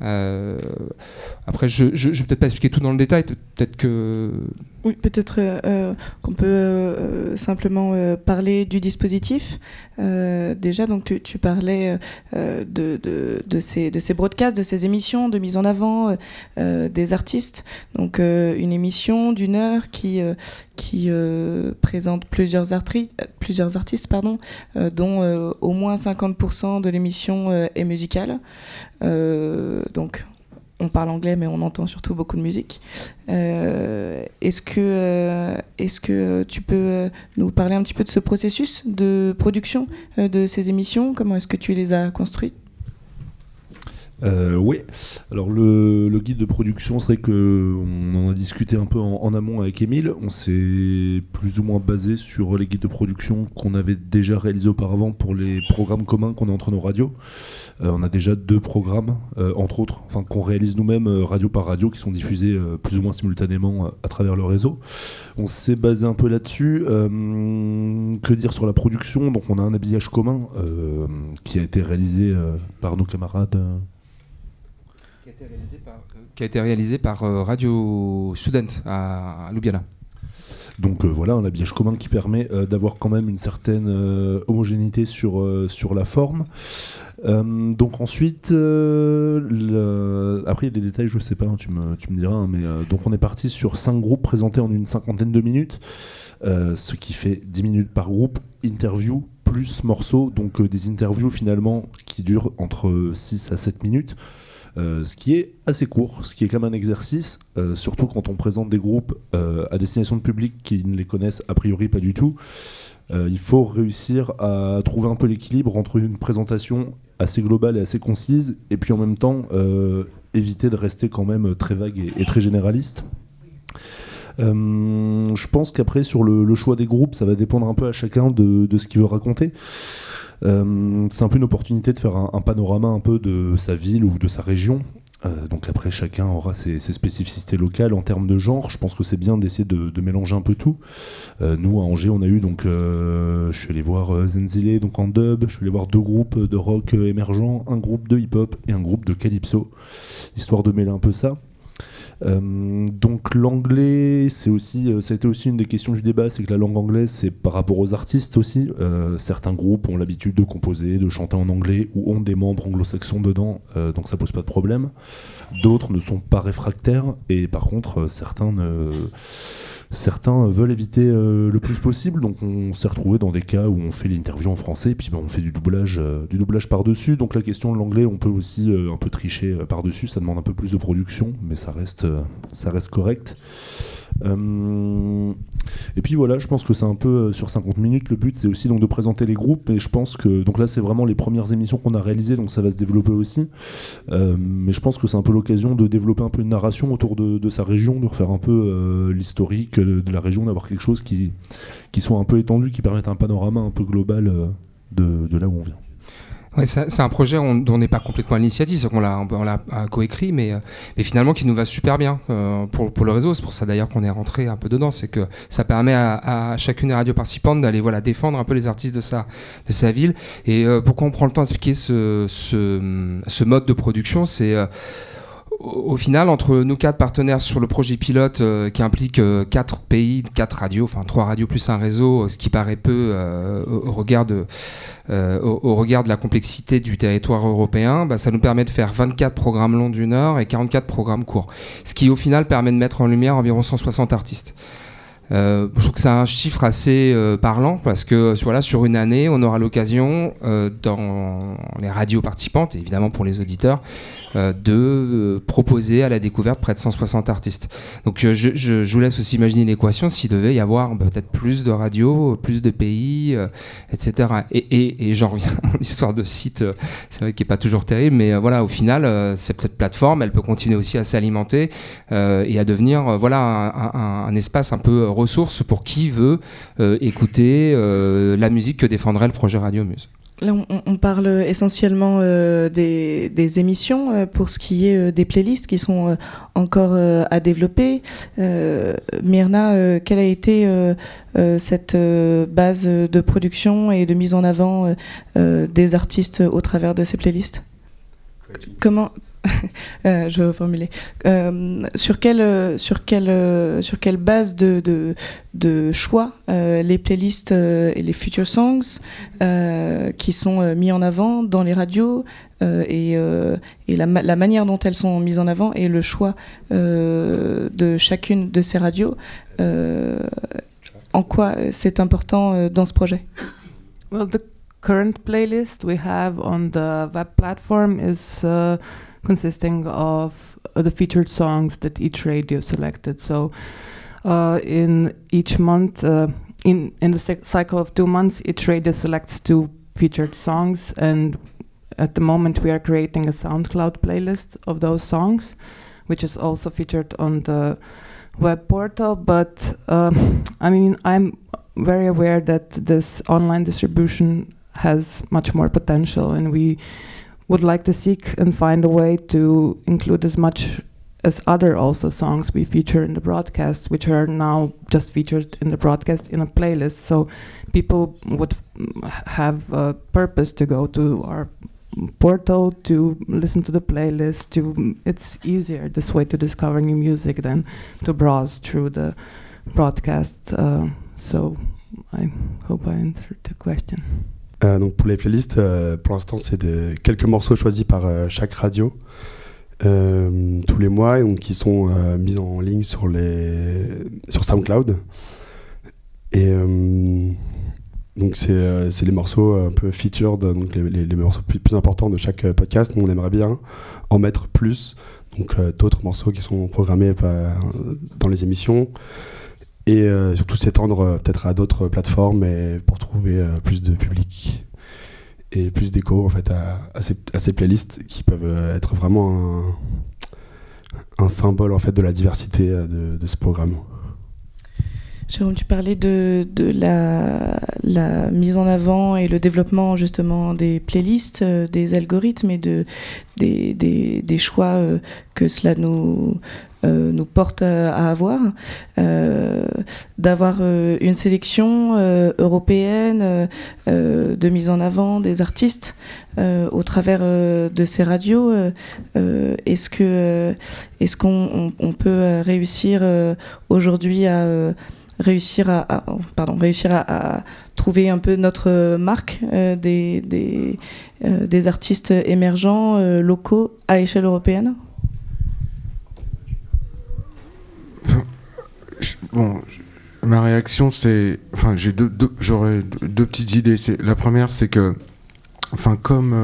Après, je ne vais peut-être pas expliquer tout dans le détail. Peut-être que
oui, peut-être euh, euh, qu'on peut euh, simplement parler du dispositif. déjà, donc tu, parlais de, de, ces, de ces broadcasts, de ces émissions, de mise en avant des artistes. Donc une émission d'une heure qui, qui présente plusieurs, plusieurs artistes, pardon, dont au moins 50% de l'émission est musicale. Donc on parle anglais, mais on entend surtout beaucoup de musique. Euh, est-ce que, euh, est-ce que tu peux euh, nous parler un petit peu de ce processus de production de ces émissions? Comment est-ce que tu les as construites?
Oui, alors le, guide de production, c'est vrai qu'on en a discuté un peu en, amont avec Émile. On s'est plus ou moins basé sur les guides de production qu'on avait déjà réalisés auparavant pour les programmes communs qu'on a entre nos radios. Euh, on a déjà deux programmes, euh, entre autres, enfin, qu'on réalise nous-mêmes euh, radio par radio, qui sont diffusés plus ou moins simultanément à travers le réseau. On s'est basé un peu là-dessus. que dire sur la production? Donc on a un habillage commun qui a été réalisé par nos camarades.
Qui a été réalisé par, Radio Student à, Ljubljana.
Donc voilà, un habillage commun qui permet d'avoir quand même une certaine homogénéité sur, sur la forme. Euh, donc ensuite, euh, après il y a des détails, je sais pas, hein, tu, me, tu me diras, hein, mais euh, donc on est parti sur 5 groupes présentés en une cinquantaine de minutes, ce qui fait 10 minutes par groupe, interview plus morceaux, donc des interviews finalement qui durent entre 6 à 7 minutes. Ce qui est assez court, ce qui est même un exercice, surtout quand on présente des groupes à destination de public qui ne les connaissent a priori pas du tout. il faut réussir à trouver un peu l'équilibre entre une présentation assez globale et assez concise, et puis en même temps euh, éviter de rester quand même très vague et, très généraliste. Euh, je pense qu'après sur le, choix des groupes, ça va dépendre un peu à chacun de, ce qu'il veut raconter. Euh, c'est un peu une opportunité de faire un, panorama un peu de sa ville ou de sa région. Euh, donc après, chacun aura ses, spécificités locales en termes de genre. Je pense que c'est bien d'essayer de, mélanger un peu tout. Euh, nous, à Angers, on a eu donc, je suis allé voir Zenzile donc en dub. Je suis allé voir deux groupes de rock émergents, un groupe de hip-hop et un groupe de calypso, histoire de mêler un peu ça. Euh, donc l'anglais, c'est aussi, euh, ça a été aussi une des questions du débat, c'est que la langue anglaise, c'est par rapport aux artistes aussi. Euh, certains groupes ont l'habitude de composer, de chanter en anglais ou ont des membres anglo-saxons dedans, donc ça pose pas de problème. D'autres ne sont pas réfractaires et par contre certains ne certains veulent éviter euh, le plus possible, donc on s'est retrouvé dans des cas où on fait l'interview en français et puis ben, on fait du doublage, euh, doublage par-dessus. Donc la question de l'anglais, on peut aussi euh, un peu tricher par-dessus, ça demande un peu plus de production, mais ça reste correct. Euh, et puis voilà, je pense que c'est un peu euh, sur 50 minutes. Le but, c'est aussi donc de présenter les groupes. Et je pense que donc là, c'est vraiment les premières émissions qu'on a réalisées, donc ça va se développer aussi. Euh, mais je pense que c'est un peu l'occasion de développer un peu une narration autour de, sa région, de refaire un peu l'historique de, la région, d'avoir quelque chose qui, qui soit un peu étendu, qui permette un panorama un peu global de là où on vient
c'est un projet dont on n'est pas complètement à l'initiative, c'est qu'on l'a, coécrit, mais, euh, mais finalement qui nous va super bien euh, pour, pour, le réseau. C'est pour ça d'ailleurs qu'on est rentré un peu dedans, c'est que ça permet à, chacune des radios participantes d'aller voilà, défendre un peu les artistes de sa, de sa ville. Et euh, pourquoi on prend le temps d'expliquer ce, ce, ce, mode de production C'est au final, entre nous quatre partenaires sur le projet pilote qui implique quatre pays, quatre radios, enfin trois radios plus un réseau, ce qui paraît peu au regard de, euh, la complexité du territoire européen, bah, ça nous permet de faire 24 programmes longs d'une heure et 44 programmes courts. Ce qui au final permet de mettre en lumière environ 160 artistes. Euh, je trouve que c'est un chiffre assez euh, parlant parce que voilà, sur une année, on aura l'occasion, dans les radios participantes, évidemment pour les auditeurs, de proposer à la découverte près de 160 artistes. Donc je, je, je vous laisse aussi imaginer l'équation s'il devait y avoir bah, peut-être plus de radios, plus de pays, etc. Et, et, j'en reviens à l'histoire de site, c'est vrai qu'il n'est pas toujours terrible, mais voilà, au final, cette plateforme, elle peut continuer aussi à s'alimenter et à devenir voilà, un, un, espace un peu ressource pour qui veut écouter la musique que défendrait le projet Radio Muse.
Là, on, parle essentiellement euh, des, émissions euh, pour ce qui est euh, des playlists qui sont encore à développer. Myrna, quelle a été cette base de production et de mise en avant des artistes au travers de ces playlists? Comment, Euh, je vais formuler. Euh, sur, quelle, sur, quelle, sur quelle base de, de, choix euh, les playlists et les future songs qui sont mis en avant dans les radios et, et la, manière dont elles sont mises en avant et le choix de chacune de ces radios, en quoi c'est important dans ce projet?
Well, the current playlist we have on the web platform is uh, consisting of uh, the featured songs that each radio selected. So uh, in each month, uh, in in the cycle of two months, each radio selects two featured songs, and at the moment we are creating a SoundCloud playlist of those songs, which is also featured on the web portal. But uh, I mean, I'm very aware that this online distribution has much more potential, and we would like to seek and find a way to include as much as other also songs we feature in the broadcast, which are now just featured in the broadcast in a playlist. So people would have a purpose to go to our portal to listen to the playlist. To it's easier this way to discover new music than to browse through the broadcast. Uh, so I hope I answered the question.
Euh, donc pour les playlists, euh, pour l'instant, c'est quelques morceaux choisis par euh, chaque radio tous les mois, donc qui sont mis en ligne sur les sur SoundCloud. Et donc c'est les morceaux un peu featured, donc les, morceaux plus, plus, importants de chaque podcast. Mais on aimerait bien en mettre plus, donc d'autres morceaux qui sont programmés dans les émissions et euh, surtout s'étendre euh, peut-être à d'autres plateformes pour trouver euh, plus de public et plus d'écho en fait à, ces, playlists qui peuvent être vraiment un, symbole en fait de la diversité de, ce programme.
Jérôme, tu parlais de, la, mise en avant et le développement justement des playlists, des algorithmes et de, des, choix que cela nous, nous porte à, avoir, euh, d'avoir euh, une sélection européenne de mise en avant des artistes au travers de ces radios. est-ce que est-ce qu'on on, peut réussir aujourd'hui à réussir à, pardon réussir à, trouver un peu notre marque des, artistes émergents locaux à échelle européenne?
Bon, ma réaction, c'est. Enfin, j'ai deux, j'aurais deux, petites idées. La première, c'est que. Enfin, comme.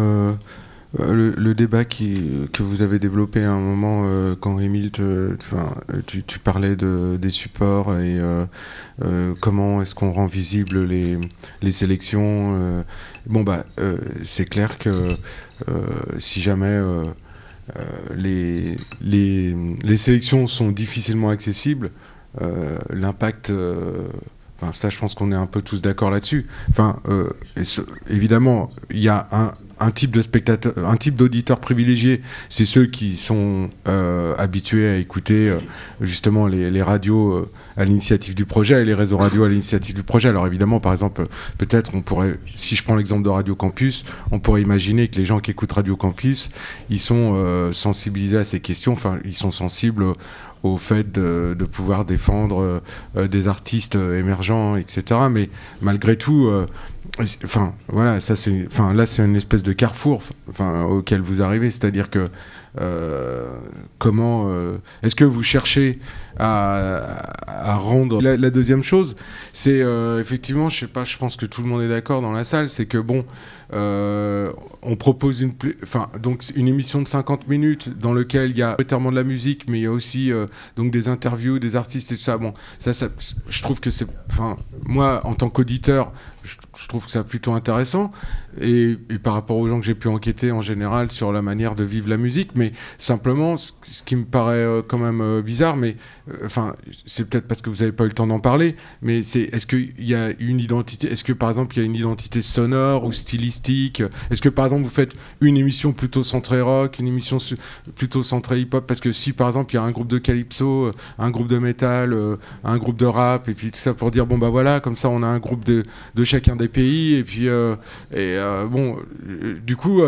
Euh, le, débat qui, que vous avez développé à un moment euh, quand Émile, tu, tu, parlais de, des supports et euh, comment est-ce qu'on rend visible les, les sélections. bon bah c'est clair que si jamais les, les, les, sélections sont difficilement accessibles, euh, l'impact euh, Enfin, ça, je pense qu'on est un peu tous d'accord là-dessus. Euh, évidemment, il y a un, un, type de spectateur, un type d'auditeur privilégié, c'est ceux qui sont habitués à écouter justement les, radios à l'initiative du projet et les réseaux radio à l'initiative du projet. Alors évidemment, par exemple, peut-être on pourrait, si je prends l'exemple de Radio Campus, on pourrait imaginer que les gens qui écoutent Radio Campus, ils sont sensibilisés à ces questions. Enfin, ils sont sensibles au fait de, pouvoir défendre euh, des artistes émergents, etc. Mais malgré tout, euh, voilà, c'est, là c'est une espèce de carrefour, auquel vous arrivez, c'est-à-dire que euh, comment, est-ce que vous cherchez à, rendre. La, deuxième chose, c'est effectivement, je sais pas, je pense que tout le monde est d'accord dans la salle, c'est que bon, on propose une, enfin, donc une émission de 50 minutes dans lequel il y a notamment de la musique, mais il y a aussi donc des interviews, des artistes et tout ça. Bon, ça, ça je trouve que c'est, enfin, moi en tant qu'auditeur, je, trouve que c'est plutôt intéressant. Et, par rapport aux gens que j'ai pu enquêter en général sur la manière de vivre la musique, mais simplement, ce, qui me paraît euh, quand même euh, bizarre, mais euh, enfin, c'est peut-être parce que vous n'avez pas eu le temps d'en parler, mais c'est est-ce qu'il y a une identité, est-ce que par exemple il y a une identité sonore ou stylistique? Est-ce que par exemple vous faites une émission plutôt centrée rock, une émission plutôt centrée hip-hop? Parce que si par exemple il y a un groupe de calypso, un groupe de métal, un groupe de rap, et puis tout ça pour dire bon bah voilà, comme ça on a un groupe de, chacun des pays. Et puis, et, bon, euh, du coup,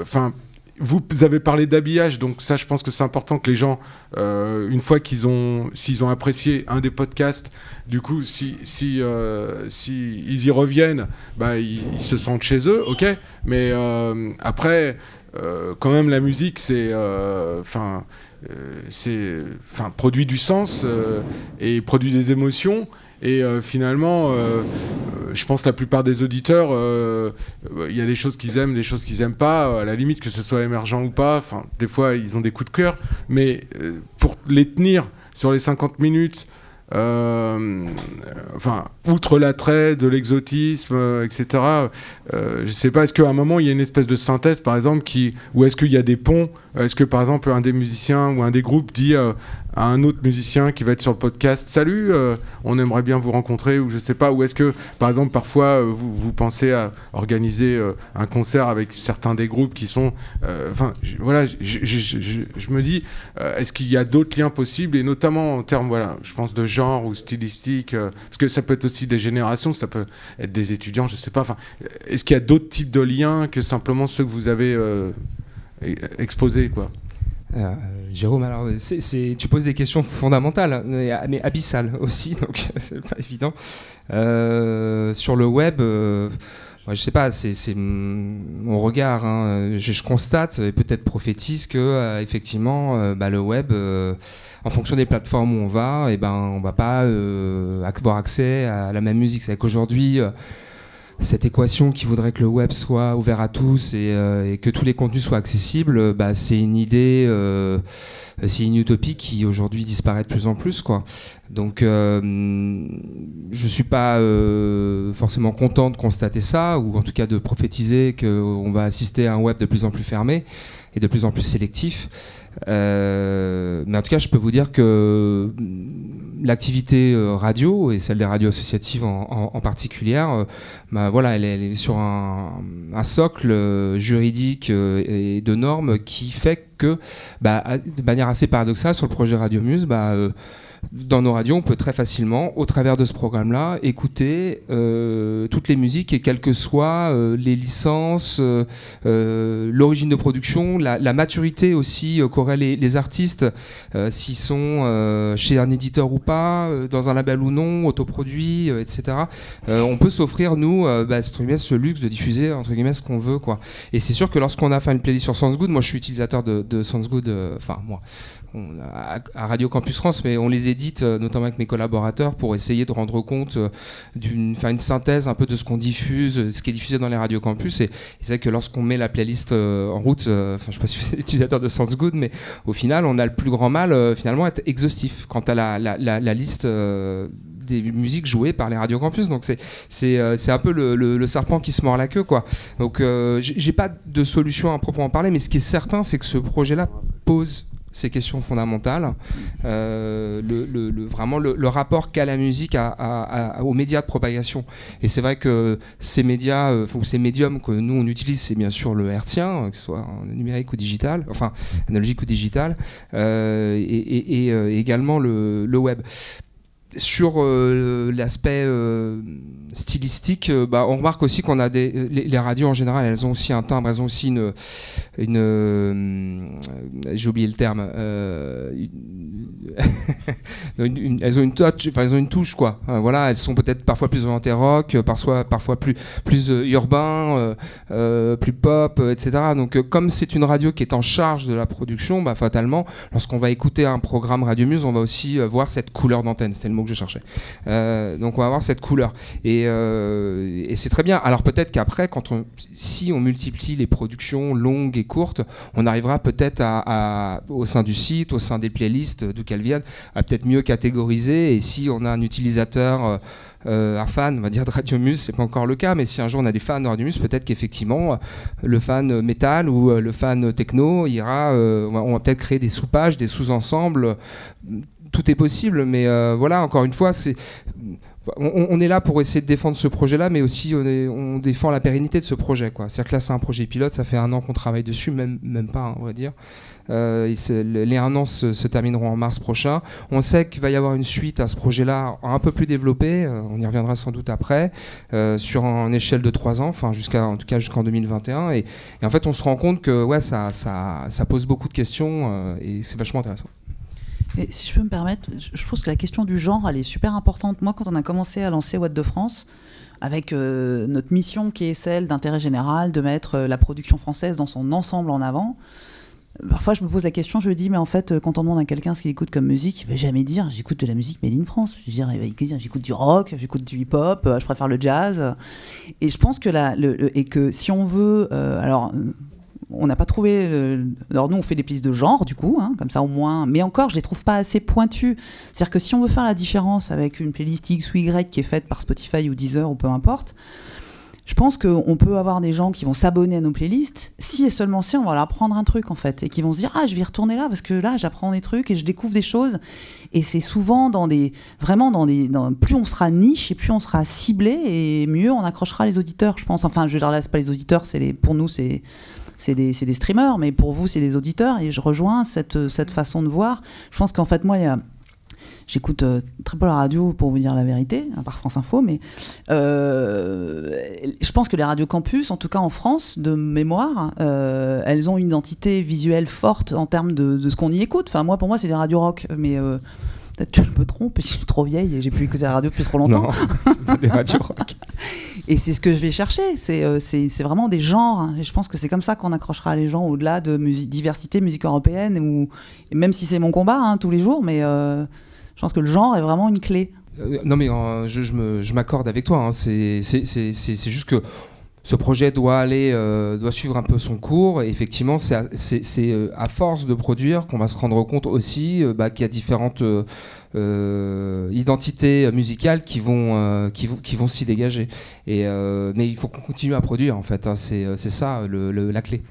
enfin vous avez parlé d'habillage, donc ça, je pense que c'est important que les gens, une fois qu'ils ont, s'ils ont apprécié un des podcasts, du coup, si, si, si ils y reviennent, bah, ils, se sentent chez eux, ok. Mais après, quand même, la musique, c'est, enfin, c'est, enfin, produit du sens et produit des émotions. Et euh, finalement, euh, euh, je pense que la plupart des auditeurs, il y a des choses qu'ils aiment, des choses qu'ils n'aiment pas. À la limite, que ce soit émergent ou pas. Enfin, des fois, ils ont des coups de cœur. Mais pour les tenir sur les 50 minutes, enfin, outre l'attrait, de l'exotisme, etc. Je sais pas, est-ce qu'à un moment il y a une espèce de synthèse, par exemple, qui, ou est-ce qu'il y a des ponts Est-ce que par exemple un des musiciens ou un des groupes dit à un autre musicien qui va être sur le podcast Salut, euh, on aimerait bien vous rencontrer, ou je sais pas, ou est-ce que par exemple parfois euh, vous, pensez à organiser euh, un concert avec certains des groupes qui sont. Enfin, voilà, je, me dis, est-ce qu'il y a d'autres liens possibles, et notamment en termes, voilà, je pense de genre ou stylistique, parce que ça peut être aussi des générations, ça peut être des étudiants, je sais pas. Enfin, est-ce qu'il y a d'autres types de liens que simplement ceux que vous avez exposés, quoi?
Euh, Jérôme, alors tu poses des questions fondamentales, mais, abyssales aussi, donc c'est pas évident. Euh, sur le web, euh, je sais pas, c'est mon regard. Hein. Je, constate et peut-être prophétise que effectivement, bah, le web en fonction des plateformes où on va, et eh ben, on va pas avoir accès à la même musique. C'est qu'aujourd'hui, cette équation qui voudrait que le web soit ouvert à tous et, euh, que tous les contenus soient accessibles, bah, c'est une idée, euh, c'est une utopie qui aujourd'hui disparaît de plus en plus. Quoi. Donc euh, je ne suis pas forcément content de constater ça, ou en tout cas de prophétiser qu'on va assister à un web de plus en plus fermé et de plus en plus sélectif. Euh, mais en tout cas, je peux vous dire que l'activité euh, radio et celle des radios associatives en, particulier, euh, bah, voilà, elle, est sur un, socle juridique et de normes qui fait que, bah, de manière assez paradoxale, sur le projet Radio Muse, bah, dans nos radios, on peut très facilement, au travers de ce programme-là, écouter euh, toutes les musiques et quelles que soient euh, les licences, euh, l'origine de production, la, maturité aussi qu'auraient les, artistes, s'ils sont chez un éditeur ou pas, dans un label ou non, autoproduit, etc. on peut s'offrir, nous, bah, ce luxe de diffuser entre guillemets ce qu'on veut. Quoi. Et c'est sûr que lorsqu'on a fait une playlist sur SoundsGood, moi je suis utilisateur de, de SoundsGood, enfin moi, à, Radio Campus France, mais on les édite, euh, notamment avec mes collaborateurs, pour essayer de rendre compte euh, d'une, une synthèse un peu de ce qu'on diffuse, ce qui est diffusé dans les radios campus. Et, c'est vrai que lorsqu'on met la playlist euh, en route, enfin, je sais pas si vous êtes utilisateur de Sounds Good, mais au final, on a le plus grand mal finalement à être exhaustif quant à la, liste des musiques jouées par les radios campus. Donc c'est c'est c'est un peu le, serpent qui se mord la queue quoi. Donc j'ai pas de solution à proprement parler, mais ce qui est certain, c'est que ce projet-là pose ces questions fondamentales, euh, le, vraiment le, rapport qu'a la musique aux médias de propagation. Et c'est vrai que ces médias, euh, ces médiums que nous on utilise, c'est bien sûr le hertzien, que ce soit numérique ou digital, enfin analogique ou digital, euh, et, également le, web sur l'aspect stylistique, bah, on remarque aussi qu'on a des les, radios en général, elles ont aussi un timbre, elles ont aussi une, j'ai oublié le terme, elles ont une touch, enfin elles ont une touche quoi. voilà, elles sont peut-être parfois plus orientées rock, parfois parfois plus plus urbain, plus pop, etc. Donc comme c'est une radio qui est en charge de la production, bah, fatalement, lorsqu'on va écouter un programme Radio Muse, on va aussi euh, voir cette couleur d'antenne. C'était le mot je cherchais. Euh, donc on va avoir cette couleur. Euh, et, c'est très bien. Alors peut-être qu'après, quand on, si on multiplie les productions longues et courtes, on arrivera peut-être au sein du site, au sein des playlists, d'où qu'elles viennent, à peut-être mieux catégoriser. Et si on a un utilisateur euh, un fan, on va dire, de Radio Muse, c'est pas encore le cas, mais si un jour on a des fans de Radio Muse, peut-être qu'effectivement, le fan métal ou le fan techno ira, on va, peut-être créer des sous-pages, des sous-ensembles. Tout est possible, mais voilà, encore une fois. On, est là pour essayer de défendre ce projet-là, mais aussi on, défend la pérennité de ce projet. C'est-à-dire que là, c'est un projet pilote, ça fait un an qu'on travaille dessus, même, pas, hein, on va dire. Euh, les un an se, termineront en mars prochain. On sait qu'il va y avoir une suite à ce projet-là un peu plus développé, euh, on y reviendra sans doute après, euh, sur une échelle de trois ans, enfin jusqu'à en tout cas jusqu'en 2021. Et, en fait, on se rend compte que ça, ça pose beaucoup de questions et c'est vachement intéressant.
Si je peux me permettre, je pense que la question du genre, elle est super importante. Moi, quand on a commencé à lancer What de France, avec notre mission qui est celle d'intérêt général, de mettre la production française dans son ensemble en avant, Parfois, je me pose la question, je me dis, mais en fait, quand on demande à quelqu'un ce qu'il écoute comme musique, il va jamais dire j'écoute de la musique made in France. Je dire, il va dire j'écoute du rock, j'écoute du hip-hop, euh, je préfère le jazz. Et je pense que, la, et que si on veut. Euh, alors. On n'a pas trouvé. Euh, alors nous, on fait des pistes de genre, du coup, hein, comme ça au moins. Mais encore, je les trouve pas assez pointues. C'est-à-dire que si on veut faire la différence avec une playlist X ou Y qui est faite par Spotify ou Deezer ou peu importe, je pense qu'on peut avoir des gens qui vont s'abonner à nos playlists, si et seulement si on va leur apprendre un truc en fait, et qui vont se dire ah je vais retourner là parce que là j'apprends des trucs et je découvre des choses. Et c'est souvent dans des vraiment dans des plus on sera niche et plus on sera ciblé et mieux on accrochera les auditeurs, je pense. Enfin je veux dire là c'est pas les auditeurs, c'est les pour nous c'est c'est des, des, streamers, mais pour vous, c'est des auditeurs. Et je rejoins cette, cette façon de voir. Je pense qu'en fait, moi, il y a, J'écoute euh, très peu la radio pour vous dire la vérité, à part France Info, mais euh, je pense que les radios campus, en tout cas en France, de mémoire, euh, elles ont une identité visuelle forte en termes de, ce qu'on y écoute. Enfin, moi, pour moi, c'est des radios rock, mais peut-être que je me trompe, je suis trop vieille et j'ai pu écouter la radio depuis trop longtemps.
Non, c'est pas des radios rock.
et c'est ce que je vais chercher, c'est c'est vraiment des genres. Hein. Et je pense que c'est comme ça qu'on accrochera les gens au-delà de diversité, musique européenne, même si c'est mon combat hein, tous les jours, mais je pense que le genre est vraiment une clé.
Euh, non mais euh, je, m'accorde avec toi. Hein. C'est juste que ce projet doit aller, euh, doit suivre un peu son cours. Et effectivement, c'est à, force de produire qu'on va se rendre compte aussi bah, qu'il y a différentes identités musicales qui vont, qui, qui vont s'y dégager. Et, mais il faut qu'on continue à produire en fait. Hein. C'est ça la clé.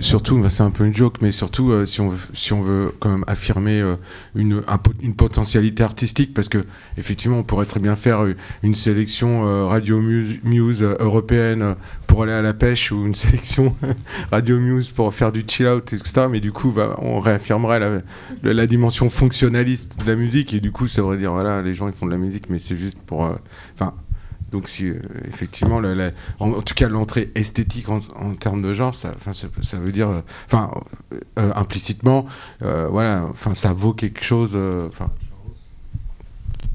Surtout, bah, c'est un peu une joke, mais surtout euh, si, on veut, quand même affirmer euh, une, une potentialité artistique, parce que effectivement, on pourrait très bien faire euh, une sélection Radio Muse, européenne pour aller à la pêche ou une sélection Radio Muse pour faire du chill out, etc. Mais du coup, bah, on réaffirmerait la, la, dimension fonctionnaliste de la musique, et du coup, ça voudrait dire voilà, les gens ils font de la musique, mais c'est juste pour. Enfin donc, si, euh, effectivement, en, tout cas, l'entrée esthétique en, termes de genre, ça, veut dire, euh, enfin, euh, implicitement, voilà, enfin, ça vaut quelque chose. Enfin.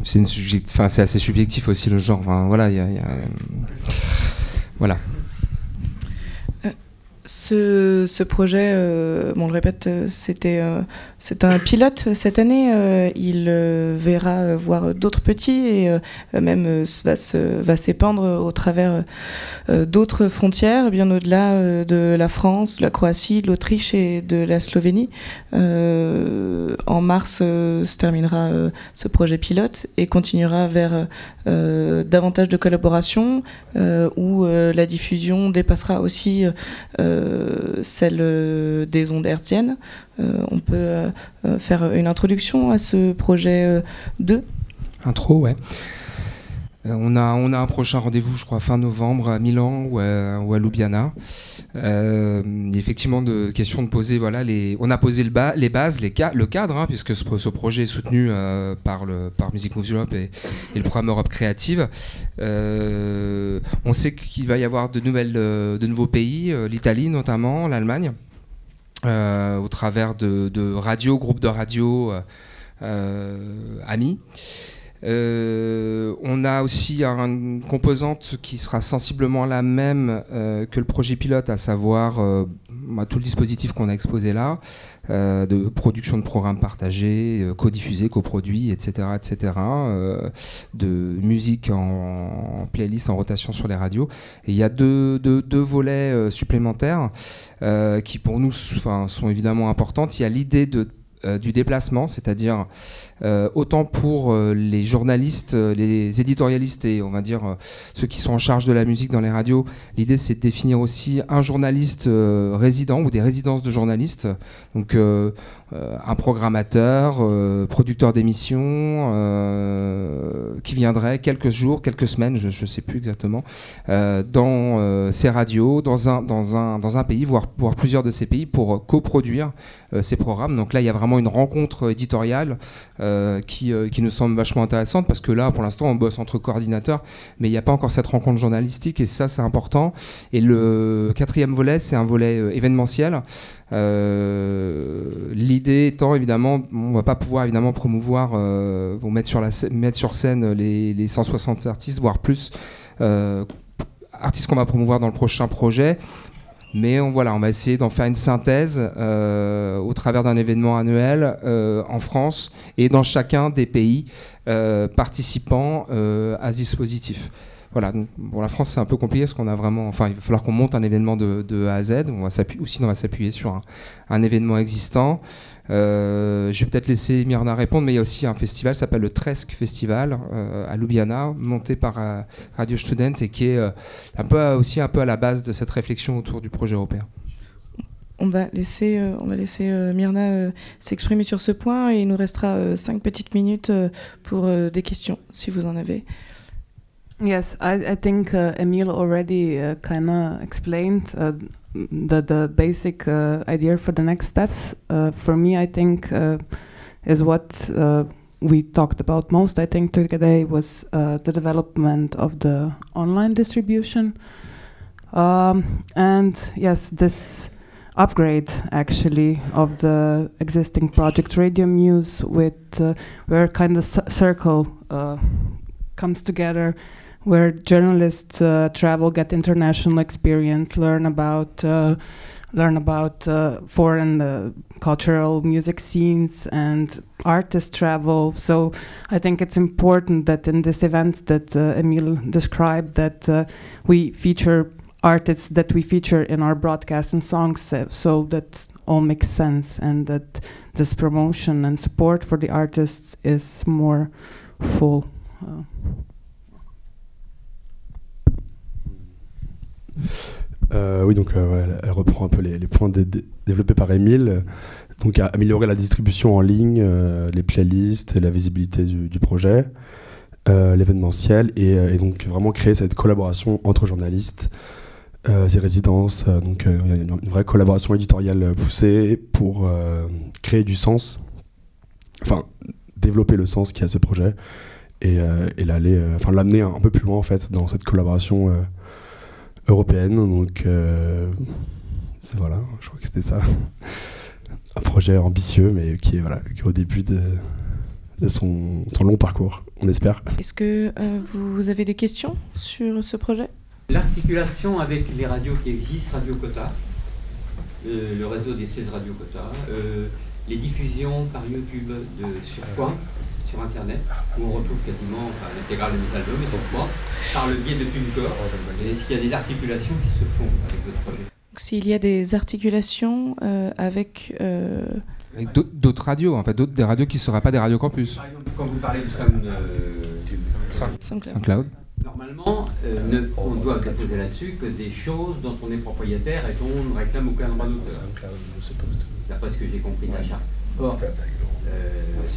c'est enfin, assez subjectif aussi le genre. voilà, il y a, voilà.
Ce, projet, bon, on le répète, c'était c'est un pilote cette année. Euh, il euh, verra euh, voir d'autres petits et même va, va s'épandre au travers d'autres frontières, bien au-delà de la France, de la Croatie, de l'Autriche et de la Slovénie. en mars se terminera ce projet pilote et continuera vers davantage de collaboration où la diffusion dépassera aussi celle des ondes hertziennes. Euh, on peut euh, euh, faire une introduction à ce projet 2
Intro, ouais. On, a, on a un prochain rendez-vous, je crois, fin novembre à Milan ou à, ou Ljubljana. effectivement, de question de poser, voilà, les, on a posé les bases, le cadre, hein, puisque ce, projet est soutenu par, le, par Music Moves Europe et, le programme Europe Créative. on sait qu'il va y avoir de, nouveaux pays, l'Italie notamment, l'Allemagne. Euh, au travers de, radios, groupes de radio euh, euh, on a aussi une composante qui sera sensiblement la même que le projet pilote, à savoir bah, tout le dispositif qu'on a exposé là, de production de programmes partagés, co-diffusés, coproduits, etc., etc., de musique en, playlist, en rotation sur les radios. Et il y a deux, deux volets supplémentaires. Euh, qui pour nous sont évidemment importantes. Il y a l'idée euh, du déplacement, c'est-à-dire euh, autant pour euh, les journalistes, euh, les éditorialistes et on va dire ceux qui sont en charge de la musique dans les radios, l'idée c'est de définir aussi un journaliste résident ou des résidences de journalistes. Donc un programmateur, producteur d'émissions, qui viendrait quelques jours, quelques semaines, je ne sais plus exactement, dans ces radios, dans un, pays, voire, plusieurs de ces pays, pour coproduire ces programmes. Donc là, il y a vraiment une rencontre éditoriale euh, qui, euh, nous semble vachement intéressante parce que là, pour l'instant, on bosse entre coordinateurs, mais il n'y a pas encore cette rencontre journalistique et ça, c'est important. Et le quatrième volet, c'est un volet euh, événementiel. L'idée étant évidemment, on va pas pouvoir évidemment promouvoir, vous mettre sur, la, mettre sur scène les, les 160 artistes, voire plus, artistes qu'on va promouvoir dans le prochain projet. Mais on, voilà, on va essayer d'en faire une synthèse euh, au travers d'un événement annuel euh, en France et dans chacun des pays euh, participants à ce dispositif. Voilà, pour la France c'est un peu compliqué parce qu'on a vraiment, enfin il va falloir qu'on monte un événement de, A à Z. On va sinon on va s'appuyer sur un événement existant. Euh, je vais peut-être laisser Myrna répondre, mais il y a aussi un festival qui s'appelle le Tresque Festival euh, à Ljubljana, monté par euh, Radio Student et qui est un peu aussi un peu à la base de cette réflexion autour du projet européen.
On va laisser, on va laisser Myrna s'exprimer sur ce point et il nous restera cinq petites minutes pour des questions, si vous en avez.
Yes, I, I think uh, Emil already uh, kind of explained uh, the the basic uh, idea for the next steps. Uh, for me, I think uh, is what we talked about most. I think today was the development of the online distribution, um, and yes, this upgrade actually of the existing project Radio Muse with where kind of circle comes together where journalists uh, travel, get international experience, learn about uh, learn about uh, foreign uh, cultural music scenes, and artists travel. So I think it's important that in these events that uh, Emil described, that uh, we feature artists that we feature in our broadcasts and songs, so that all makes sense, and that this promotion and support for the artists is more full.
Euh, oui, donc euh, elle, reprend un peu les, points développés par Emile. Donc améliorer la distribution en ligne, euh, les playlists, et la visibilité du, projet, l'événementiel, et, donc vraiment créer cette collaboration entre journalistes, ces résidences. donc une vraie collaboration éditoriale poussée pour créer du sens, enfin développer le sens qu'il y a ce projet et, enfin l'amener un, peu plus loin en fait dans cette collaboration européenne. Donc euh, voilà, je crois que c'était ça. Un projet ambitieux, mais qui est, voilà, au début de, son, son, long parcours, on espère.
Est-ce que euh, vous avez des questions sur ce projet?
L'articulation avec les radios qui existent, Radio Cota, euh, le réseau des 16 Radio Cota, les diffusions par YouTube de, sur quoi? Sur Internet, où on retrouve quasiment enfin, l'intégrale de mes albums, et sur quoi, par le biais de TuneCore. Est-ce qu'il y a des articulations qui se font avec votre projet?
S'il y a des articulations euh, avec... Euh...
Avec d'autres radios, en fait, d'autres des radios qui ne seraient pas des radios campus.
Par exemple, quand vous parlez du Sound, euh,
SoundCloud.
Normalement, euh, on doit déposer là-dessus que des choses dont on est propriétaire et dont on ne réclame aucun droit d'auteur. D'après ce que j'ai compris de la charte. Or,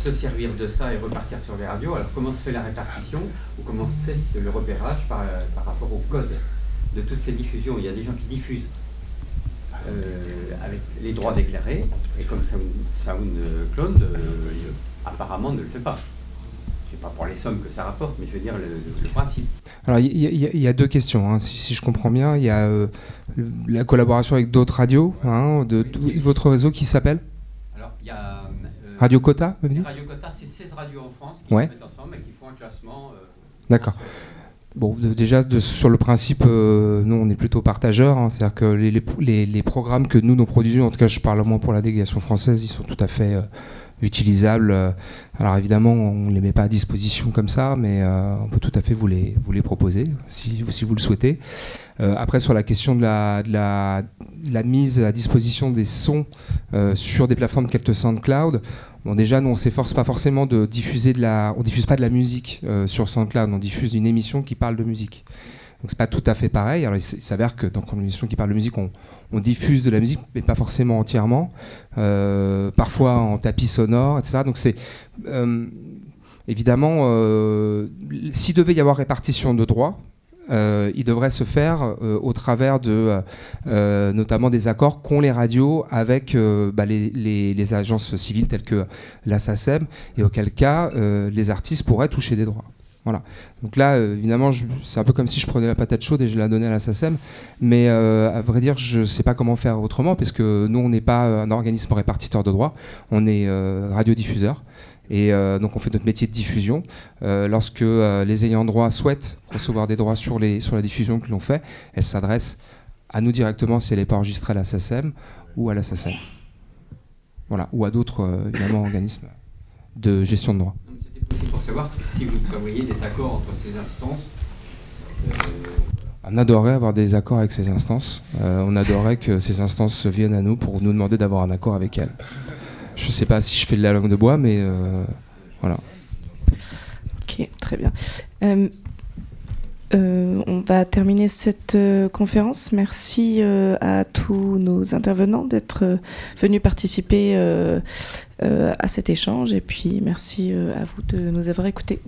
se servir de ça et repartir sur les radios. Alors comment se fait la répartition ou comment se fait le repérage par, par rapport au code de toutes ces diffusions? Il y a des gens qui diffusent avec les droits déclarés et comme SoundCloud apparemment ne le fait pas pas pour les sommes que ça rapporte, mais je veux dire le, principe.
Alors il y, a deux questions, hein, si, je comprends bien. Il y a euh, la collaboration avec d'autres radios, hein, de, votre réseau qui s'appelle?
Alors il y a.
Euh, Radio Cota
Radio Cota, c'est 16 radios en France qui se mettent ensemble et qui font un classement. Euh,
D'accord. Bon, déjà, sur le principe, nous, on est plutôt partageurs. Hein, c'est-à-dire que les, les, les, programmes que nous, nous produisons, en tout cas, je parle moins pour la délégation française, ils sont tout à fait utilisables. Alors évidemment, on ne les met pas à disposition comme ça, mais euh, on peut tout à fait vous les, vous les proposer si, si vous le souhaitez. Euh, après, sur la question de la, de la, la, mise à disposition des sons euh, sur des plateformes Capte SoundCloud, bon, déjà, nous, on s'efforce pas forcément de diffuser de la... On diffuse pas de la musique sur SoundCloud, on diffuse une émission qui parle de musique. Donc c'est pas tout à fait pareil. Alors il s'avère que dans une émission qui parle de musique, on, diffuse de la musique, mais pas forcément entièrement. Euh, parfois en tapis sonore, etc. Donc c'est euh, évidemment, euh, s'il devait y avoir répartition de droits, il devrait se faire au travers de notamment des accords qu'ont les radios avec bah, les, agences civiles telles que la SACEM, et auquel cas les artistes pourraient toucher des droits. Voilà. Donc là, euh, évidemment, c'est un peu comme si je prenais la patate chaude et je la donnais à la SACEM. Mais euh, à vrai dire, je ne sais pas comment faire autrement, parce que nous, on n'est pas un organisme répartiteur de droits, on est euh, radiodiffuseur. Et donc on fait notre métier de diffusion. lorsque les ayants droit souhaitent recevoir des droits sur, les, sur la diffusion que l'on fait, elles s'adressent à nous directement si elle n'est pas enregistrée à la SACEM ou à la SACEM. Voilà, ou à d'autres organismes de gestion de droits
pour savoir si vous prévoyez des accords entre ces instances.
Euh, on adorerait avoir des accords avec ces instances. Euh, on adorerait que ces instances viennent à nous pour nous demander d'avoir un accord avec elles. Je ne sais pas si je fais de la langue de bois, mais euh, voilà.
Ok, très bien. on va terminer cette conférence. Merci à tous nos intervenants d'être venus participer euh, à cet échange. Et puis merci euh, à vous de nous avoir écoutés.